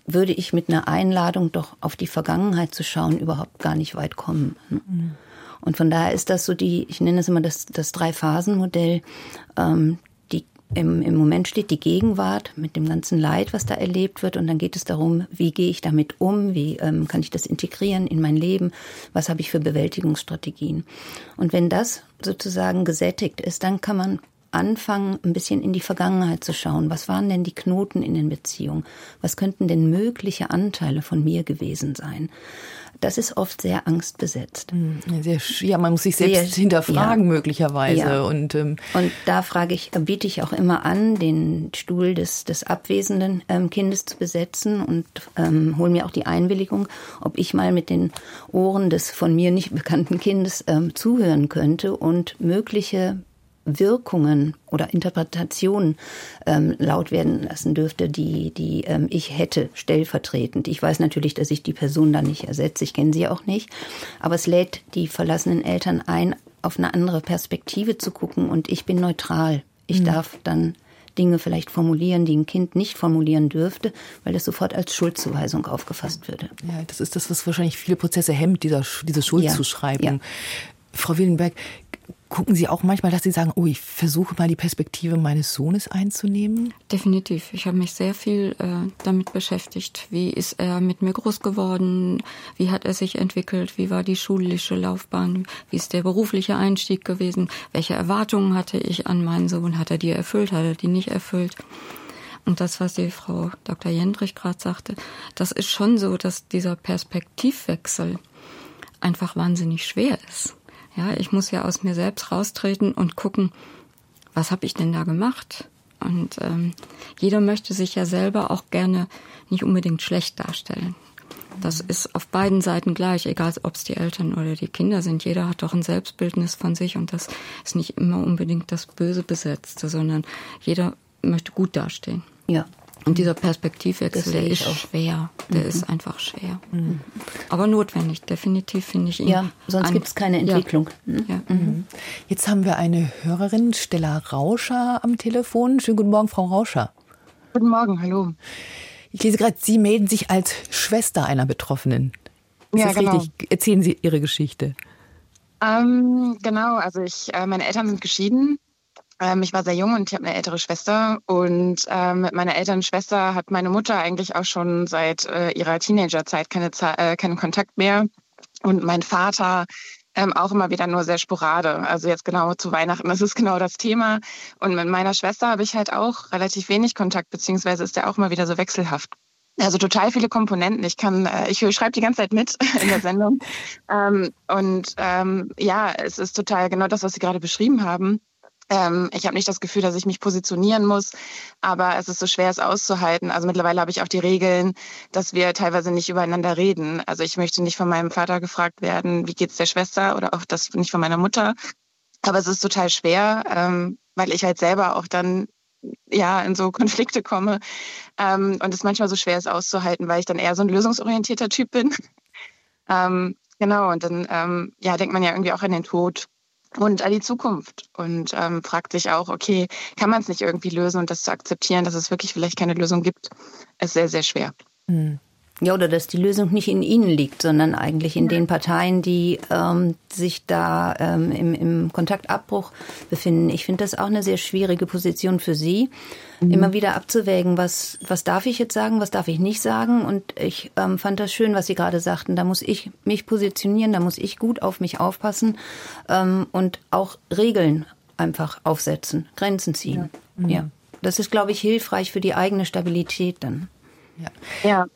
würde ich mit einer Einladung doch auf die Vergangenheit zu schauen überhaupt gar nicht weit kommen. Mhm. Und von daher ist das so die, ich nenne es immer das, das Drei-Phasen-Modell. Ähm, im, Im Moment steht die Gegenwart mit dem ganzen Leid, was da erlebt wird. Und dann geht es darum, wie gehe ich damit um? Wie ähm, kann ich das integrieren in mein Leben? Was habe ich für Bewältigungsstrategien? Und wenn das sozusagen gesättigt ist, dann kann man anfangen, ein bisschen in die Vergangenheit zu schauen. Was waren denn die Knoten in den Beziehungen? Was könnten denn mögliche Anteile von mir gewesen sein? Das ist oft sehr angstbesetzt. Hm, sehr, ja, man muss sich selbst sehr, hinterfragen ja, möglicherweise. Ja. Und, ähm, und da frage ich, biete ich auch immer an, den Stuhl des, des abwesenden ähm, Kindes zu besetzen und ähm, hole mir auch die Einwilligung, ob ich mal mit den Ohren des von mir nicht bekannten Kindes ähm, zuhören könnte und mögliche Wirkungen oder Interpretationen ähm, laut werden lassen dürfte, die, die ähm, ich hätte stellvertretend. Ich weiß natürlich, dass ich die Person dann nicht ersetze, ich kenne sie auch nicht, aber es lädt die verlassenen Eltern ein, auf eine andere Perspektive zu gucken und ich bin neutral. Ich mhm. darf dann Dinge vielleicht formulieren, die ein Kind nicht formulieren dürfte, weil das sofort als Schuldzuweisung aufgefasst würde. Ja, das ist das, was wahrscheinlich viele Prozesse hemmt, dieser, diese Schuldzuschreibung. Ja, ja. Frau Willenberg, Gucken Sie auch manchmal, dass Sie sagen, oh, ich versuche mal die Perspektive meines Sohnes einzunehmen? Definitiv. Ich habe mich sehr viel äh, damit beschäftigt. Wie ist er mit mir groß geworden? Wie hat er sich entwickelt? Wie war die schulische Laufbahn? Wie ist der berufliche Einstieg gewesen? Welche Erwartungen hatte ich an meinen Sohn? Hat er die erfüllt? Hat er die nicht erfüllt? Und das, was die Frau Dr. Jendrich gerade sagte, das ist schon so, dass dieser Perspektivwechsel einfach wahnsinnig schwer ist. Ja, ich muss ja aus mir selbst raustreten und gucken, was habe ich denn da gemacht? Und ähm, jeder möchte sich ja selber auch gerne nicht unbedingt schlecht darstellen. Das ist auf beiden Seiten gleich, egal ob es die Eltern oder die Kinder sind. Jeder hat doch ein Selbstbildnis von sich und das ist nicht immer unbedingt das Böse Besetzte, sondern jeder möchte gut dastehen. Ja. Und dieser Perspektivwechsel, der ist auch. schwer. Der mhm. ist einfach schwer. Mhm. Aber notwendig, definitiv finde ich ihn. Ja, sonst gibt es keine Entwicklung. Ja. Mhm. Ja. Mhm. Jetzt haben wir eine Hörerin, Stella Rauscher, am Telefon. Schönen guten Morgen, Frau Rauscher. Guten Morgen, hallo. Ich lese gerade, Sie melden sich als Schwester einer Betroffenen. Ist ja, genau. Richtig? Erzählen Sie Ihre Geschichte. Ähm, genau, also ich, äh, meine Eltern sind geschieden ähm, ich war sehr jung und ich habe eine ältere Schwester. Und ähm, mit meiner älteren Schwester hat meine Mutter eigentlich auch schon seit äh, ihrer Teenagerzeit keine, äh, keinen Kontakt mehr. Und mein Vater ähm, auch immer wieder nur sehr sporade. Also jetzt genau zu Weihnachten, das ist (laughs) genau das Thema. Und mit meiner Schwester habe ich halt auch relativ wenig Kontakt, beziehungsweise ist der auch immer wieder so wechselhaft. Also total viele Komponenten. Ich kann, äh, ich schreibe die ganze Zeit mit (laughs) in der Sendung. ähm, und ähm, ja, es ist total genau das, was Sie gerade beschrieben haben. Ähm, ich habe nicht das Gefühl, dass ich mich positionieren muss, aber es ist so schwer, es auszuhalten. Also mittlerweile habe ich auch die Regeln, dass wir teilweise nicht übereinander reden. Also ich möchte nicht von meinem Vater gefragt werden, wie geht's der Schwester oder auch das nicht von meiner Mutter. Aber es ist total schwer, ähm, weil ich halt selber auch dann ja in so Konflikte komme ähm, und es manchmal so schwer ist auszuhalten, weil ich dann eher so ein lösungsorientierter Typ bin. (laughs) ähm, genau und dann ähm, ja denkt man ja irgendwie auch an den Tod und an die Zukunft und ähm, fragt sich auch, okay, kann man es nicht irgendwie lösen und das zu akzeptieren, dass es wirklich vielleicht keine Lösung gibt, ist sehr, sehr schwer. Mhm. Ja, oder dass die Lösung nicht in Ihnen liegt, sondern eigentlich in den Parteien, die ähm, sich da ähm, im, im Kontaktabbruch befinden. Ich finde das auch eine sehr schwierige Position für Sie, mhm. immer wieder abzuwägen, was, was darf ich jetzt sagen, was darf ich nicht sagen. Und ich ähm, fand das schön, was Sie gerade sagten. Da muss ich mich positionieren, da muss ich gut auf mich aufpassen ähm, und auch Regeln einfach aufsetzen, Grenzen ziehen. Ja. Mhm. ja. Das ist, glaube ich, hilfreich für die eigene Stabilität dann. Ja. ja.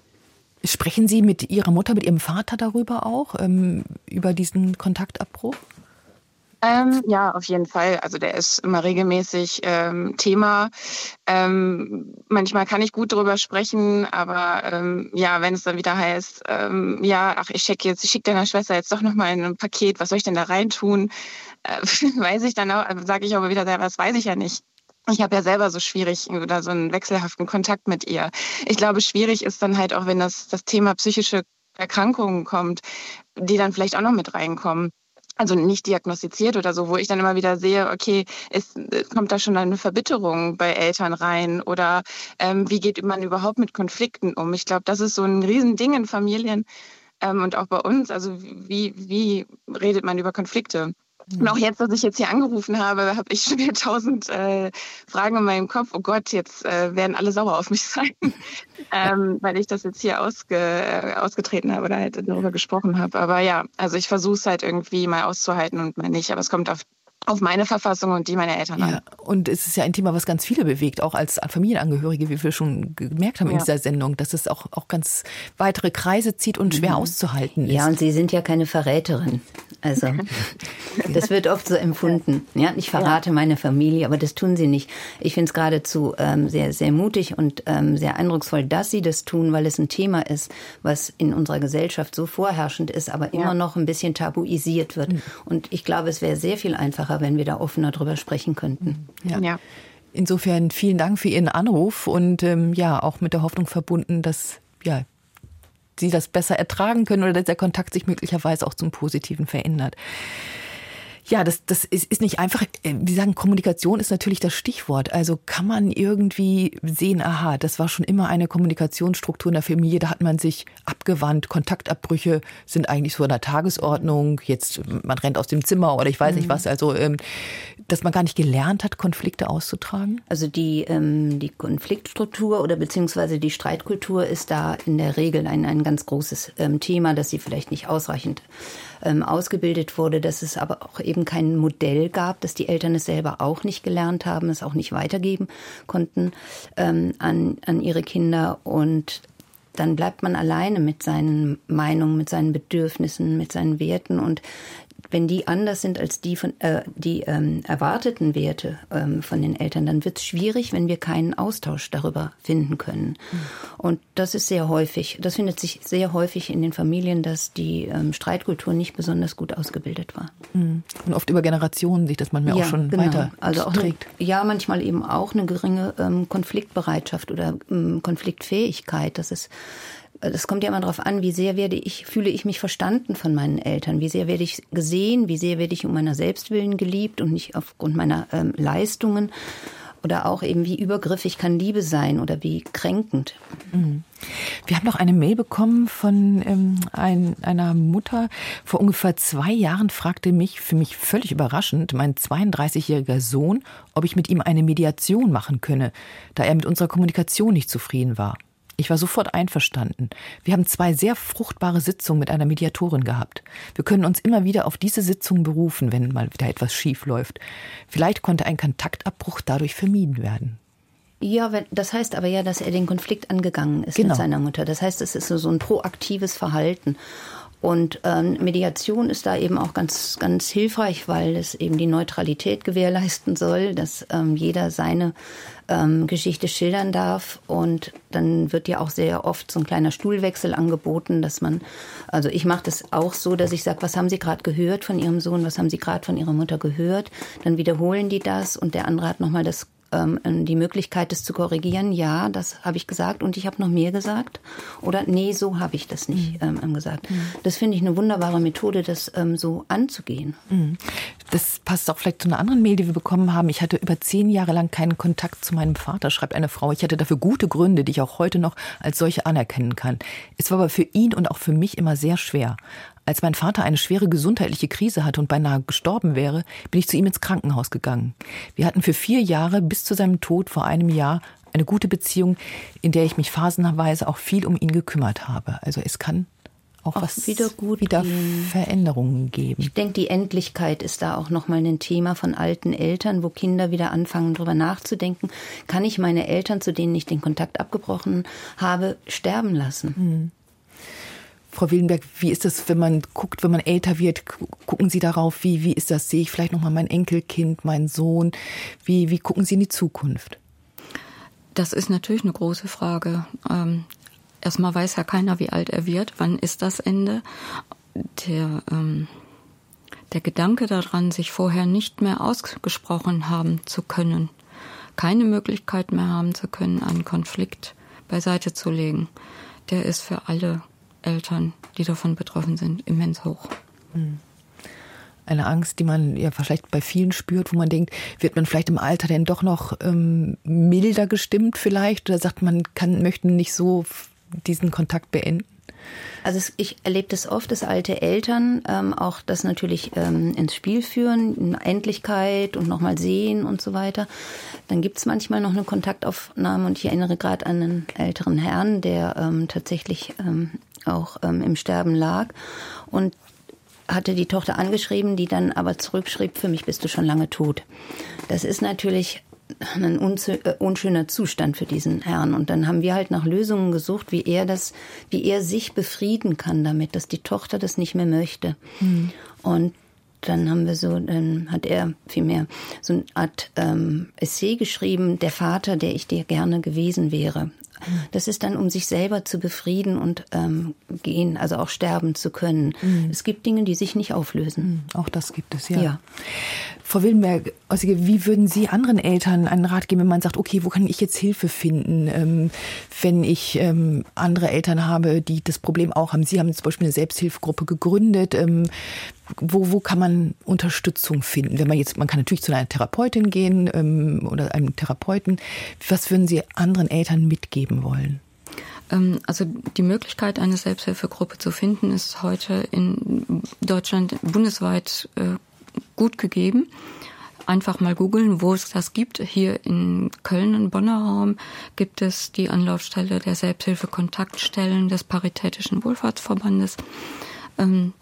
Sprechen Sie mit Ihrer Mutter, mit Ihrem Vater darüber auch, ähm, über diesen Kontaktabbruch? Ähm, ja, auf jeden Fall. Also der ist immer regelmäßig ähm, Thema. Ähm, manchmal kann ich gut darüber sprechen, aber ähm, ja, wenn es dann wieder heißt, ähm, ja, ach, ich schicke jetzt, ich schicke deiner Schwester jetzt doch nochmal ein Paket, was soll ich denn da reintun? Äh, (laughs) weiß ich dann auch, sage ich aber wieder, das weiß ich ja nicht. Ich habe ja selber so schwierig oder so einen wechselhaften Kontakt mit ihr. Ich glaube, schwierig ist dann halt auch, wenn das, das Thema psychische Erkrankungen kommt, die dann vielleicht auch noch mit reinkommen. also nicht diagnostiziert oder so, wo ich dann immer wieder sehe, okay, es, kommt da schon eine Verbitterung bei Eltern rein oder ähm, wie geht man überhaupt mit Konflikten um? Ich glaube, das ist so ein Riesending in Familien ähm, und auch bei uns. Also wie, wie redet man über Konflikte? Und auch jetzt, dass ich jetzt hier angerufen habe, habe ich schon wieder tausend äh, Fragen in meinem Kopf. Oh Gott, jetzt äh, werden alle sauer auf mich sein, (laughs) ähm, weil ich das jetzt hier ausge, äh, ausgetreten habe oder halt darüber gesprochen habe. Aber ja, also ich versuche es halt irgendwie mal auszuhalten und mal nicht. Aber es kommt auf auf meine Verfassung und die meiner Eltern ja, an. Und es ist ja ein Thema, was ganz viele bewegt, auch als Familienangehörige, wie wir schon gemerkt haben ja. in dieser Sendung, dass es auch, auch ganz weitere Kreise zieht und schwer mhm. auszuhalten ist. Ja, und Sie sind ja keine Verräterin. Also (laughs) das wird oft so empfunden. Ja, ich verrate ja. meine Familie, aber das tun Sie nicht. Ich finde es geradezu ähm, sehr, sehr mutig und ähm, sehr eindrucksvoll, dass Sie das tun, weil es ein Thema ist, was in unserer Gesellschaft so vorherrschend ist, aber immer noch ein bisschen tabuisiert wird. Mhm. Und ich glaube, es wäre sehr viel einfacher, einfacher, wenn wir da offener drüber sprechen könnten. Ja. ja. Insofern vielen Dank für Ihren Anruf und ähm, ja, auch mit der Hoffnung verbunden, dass ja, Sie das besser ertragen können oder dass der Kontakt sich möglicherweise auch zum Positiven verändert. Ja, das, das ist, ist nicht einfach. Äh, wie sagen, Kommunikation ist natürlich das Stichwort. Also kann man irgendwie sehen, aha, das war schon immer eine Kommunikationsstruktur in der Familie, da hat man sich abgewandt, Kontaktabbrüche sind eigentlich so in der Tagesordnung, jetzt man rennt aus dem Zimmer oder ich weiß mhm. nicht was. Also, ähm, dass man gar nicht gelernt hat, Konflikte auszutragen? Also die, ähm, die Konfliktstruktur oder beziehungsweise die Streitkultur ist da in der Regel ein, ein ganz großes ähm, Thema, dass sie vielleicht nicht ausreichend ähm, ausgebildet wurde, dass es aber auch eben kein Modell gab, dass die Eltern es selber auch nicht gelernt haben, es auch nicht weitergeben konnten ähm, an, an ihre Kinder. Und dann bleibt man alleine mit seinen Meinungen, mit seinen Bedürfnissen, mit seinen Werten. Und wenn die anders sind als die von äh, die ähm, erwarteten Werte ähm, von den Eltern, dann wird es schwierig, wenn wir keinen Austausch darüber finden können. Mhm. Und das ist sehr häufig, das findet sich sehr häufig in den Familien, dass die ähm, Streitkultur nicht besonders gut ausgebildet war. Mhm. Und oft über Generationen sich das manchmal ja, auch schon genau. weiter also auch trägt. Eine, ja, manchmal eben auch eine geringe ähm, Konfliktbereitschaft oder ähm, Konfliktfähigkeit. Das ist das kommt ja immer darauf an, wie sehr werde ich, fühle ich mich verstanden von meinen Eltern, wie sehr werde ich gesehen, wie sehr werde ich um meiner Selbstwillen geliebt und nicht aufgrund meiner ähm, Leistungen oder auch eben wie übergriffig kann Liebe sein oder wie kränkend. Mhm. Wir haben noch eine Mail bekommen von ähm, ein, einer Mutter. Vor ungefähr zwei Jahren fragte mich, für mich völlig überraschend, mein 32-jähriger Sohn, ob ich mit ihm eine Mediation machen könne, da er mit unserer Kommunikation nicht zufrieden war. Ich war sofort einverstanden. Wir haben zwei sehr fruchtbare Sitzungen mit einer Mediatorin gehabt. Wir können uns immer wieder auf diese Sitzungen berufen, wenn mal wieder etwas schief läuft. Vielleicht konnte ein Kontaktabbruch dadurch vermieden werden. Ja, das heißt aber ja, dass er den Konflikt angegangen ist genau. mit seiner Mutter. Das heißt, es ist so ein proaktives Verhalten. Und ähm, Mediation ist da eben auch ganz, ganz hilfreich, weil es eben die Neutralität gewährleisten soll, dass ähm, jeder seine ähm, Geschichte schildern darf. Und dann wird ja auch sehr oft so ein kleiner Stuhlwechsel angeboten, dass man, also ich mache das auch so, dass ich sage, was haben Sie gerade gehört von Ihrem Sohn, was haben Sie gerade von Ihrer Mutter gehört? Dann wiederholen die das und der andere hat nochmal das ähm, die Möglichkeit, das zu korrigieren. Ja, das habe ich gesagt und ich habe noch mehr gesagt. Oder nee, so habe ich das nicht mhm. ähm, gesagt. Mhm. Das finde ich eine wunderbare Methode, das ähm, so anzugehen. Mhm. Das passt auch vielleicht zu einer anderen Mail, die wir bekommen haben. Ich hatte über zehn Jahre lang keinen Kontakt zu meinem Vater, schreibt eine Frau. Ich hatte dafür gute Gründe, die ich auch heute noch als solche anerkennen kann. Es war aber für ihn und auch für mich immer sehr schwer. Als mein Vater eine schwere gesundheitliche Krise hatte und beinahe gestorben wäre, bin ich zu ihm ins Krankenhaus gegangen. Wir hatten für vier Jahre bis zu seinem Tod vor einem Jahr eine gute Beziehung, in der ich mich phasenweise auch viel um ihn gekümmert habe. Also es kann auch, auch was wieder gut wieder gehen. Veränderungen geben. Ich denke, die Endlichkeit ist da auch nochmal ein Thema von alten Eltern, wo Kinder wieder anfangen, darüber nachzudenken. Kann ich meine Eltern, zu denen ich den Kontakt abgebrochen habe, sterben lassen? Hm. Frau Willenberg, wie ist das, wenn man guckt, wenn man älter wird, gucken Sie darauf, wie, wie ist das? Sehe ich vielleicht nochmal mein Enkelkind, meinen Sohn? Wie, wie gucken Sie in die Zukunft? Das ist natürlich eine große Frage. Ähm, erstmal weiß ja keiner, wie alt er wird. Wann ist das Ende? Der, ähm, der Gedanke daran, sich vorher nicht mehr ausgesprochen haben zu können, keine Möglichkeit mehr haben zu können, einen Konflikt beiseite zu legen, der ist für alle Eltern, die davon betroffen sind, immens hoch. Hm. Eine Angst, die man ja vielleicht bei vielen spürt, wo man denkt, wird man vielleicht im Alter denn doch noch ähm, milder gestimmt vielleicht? Oder sagt man, kann, möchten nicht so diesen Kontakt beenden? Also ich erlebe das oft, dass alte Eltern ähm, auch das natürlich ähm, ins Spiel führen, Endlichkeit und nochmal sehen und so weiter. Dann gibt es manchmal noch eine Kontaktaufnahme und ich erinnere gerade an einen älteren Herrn, der ähm, tatsächlich ähm, auch ähm, im Sterben lag und hatte die Tochter angeschrieben, die dann aber zurückschrieb, für mich bist du schon lange tot. Das ist natürlich ein äh, unschöner Zustand für diesen Herrn. Und dann haben wir halt nach Lösungen gesucht, wie er das, wie er sich befrieden kann damit, dass die Tochter das nicht mehr möchte. Mhm. Und dann haben wir so, dann hat er vielmehr so eine Art ähm, Essay geschrieben, der Vater, der ich dir gerne gewesen wäre. Das ist dann, um sich selber zu befrieden und ähm, gehen, also auch sterben zu können. Mhm. Es gibt Dinge, die sich nicht auflösen. Mhm. Auch das gibt es, ja. ja. Frau Wildenberg, wie würden Sie anderen Eltern einen Rat geben, wenn man sagt, okay, wo kann ich jetzt Hilfe finden, ähm, wenn ich ähm, andere Eltern habe, die das Problem auch haben? Sie haben zum Beispiel eine Selbsthilfegruppe gegründet. Ähm, wo, wo kann man Unterstützung finden? Wenn man jetzt, man kann natürlich zu einer Therapeutin gehen oder einem Therapeuten. Was würden Sie anderen Eltern mitgeben wollen? Also die Möglichkeit, eine Selbsthilfegruppe zu finden, ist heute in Deutschland bundesweit äh, gut gegeben. Einfach mal googeln, wo es das gibt. Hier in Köln, im Bonner Raum, gibt es die Anlaufstelle der Selbsthilfe-Kontaktstellen des Paritätischen Wohlfahrtsverbandes. Ähm,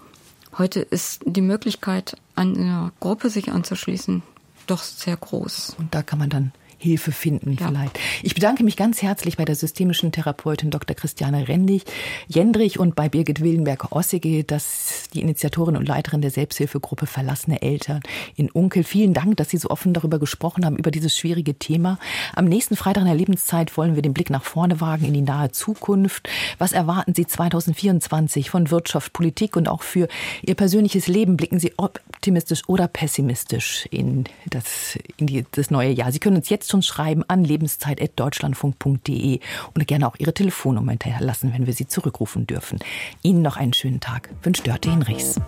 Heute ist die Möglichkeit, einer Gruppe sich anzuschließen, doch sehr groß. Und da kann man dann Hilfe finden ja. vielleicht. Ich bedanke mich ganz herzlich bei der systemischen Therapeutin Dr. Christiane Rendig, Jendrich und bei Birgit Willenberg-Ossige, dass die Initiatorin und Leiterin der Selbsthilfegruppe Verlassene Eltern in Unkel. Vielen Dank, dass Sie so offen darüber gesprochen haben, über dieses schwierige Thema. Am nächsten Freitag in der Lebenszeit wollen wir den Blick nach vorne wagen in die nahe Zukunft. Was erwarten Sie 2024 von Wirtschaft, Politik und auch für Ihr persönliches Leben? Blicken Sie optimistisch oder pessimistisch in das, in die, das neue Jahr? Sie können uns jetzt schon schreiben an lebenszeit.deutschlandfunk.de und gerne auch Ihre Telefonnummer hinterlassen, wenn wir Sie zurückrufen dürfen. Ihnen noch einen schönen Tag. Wünscht Dörte Hinrichs.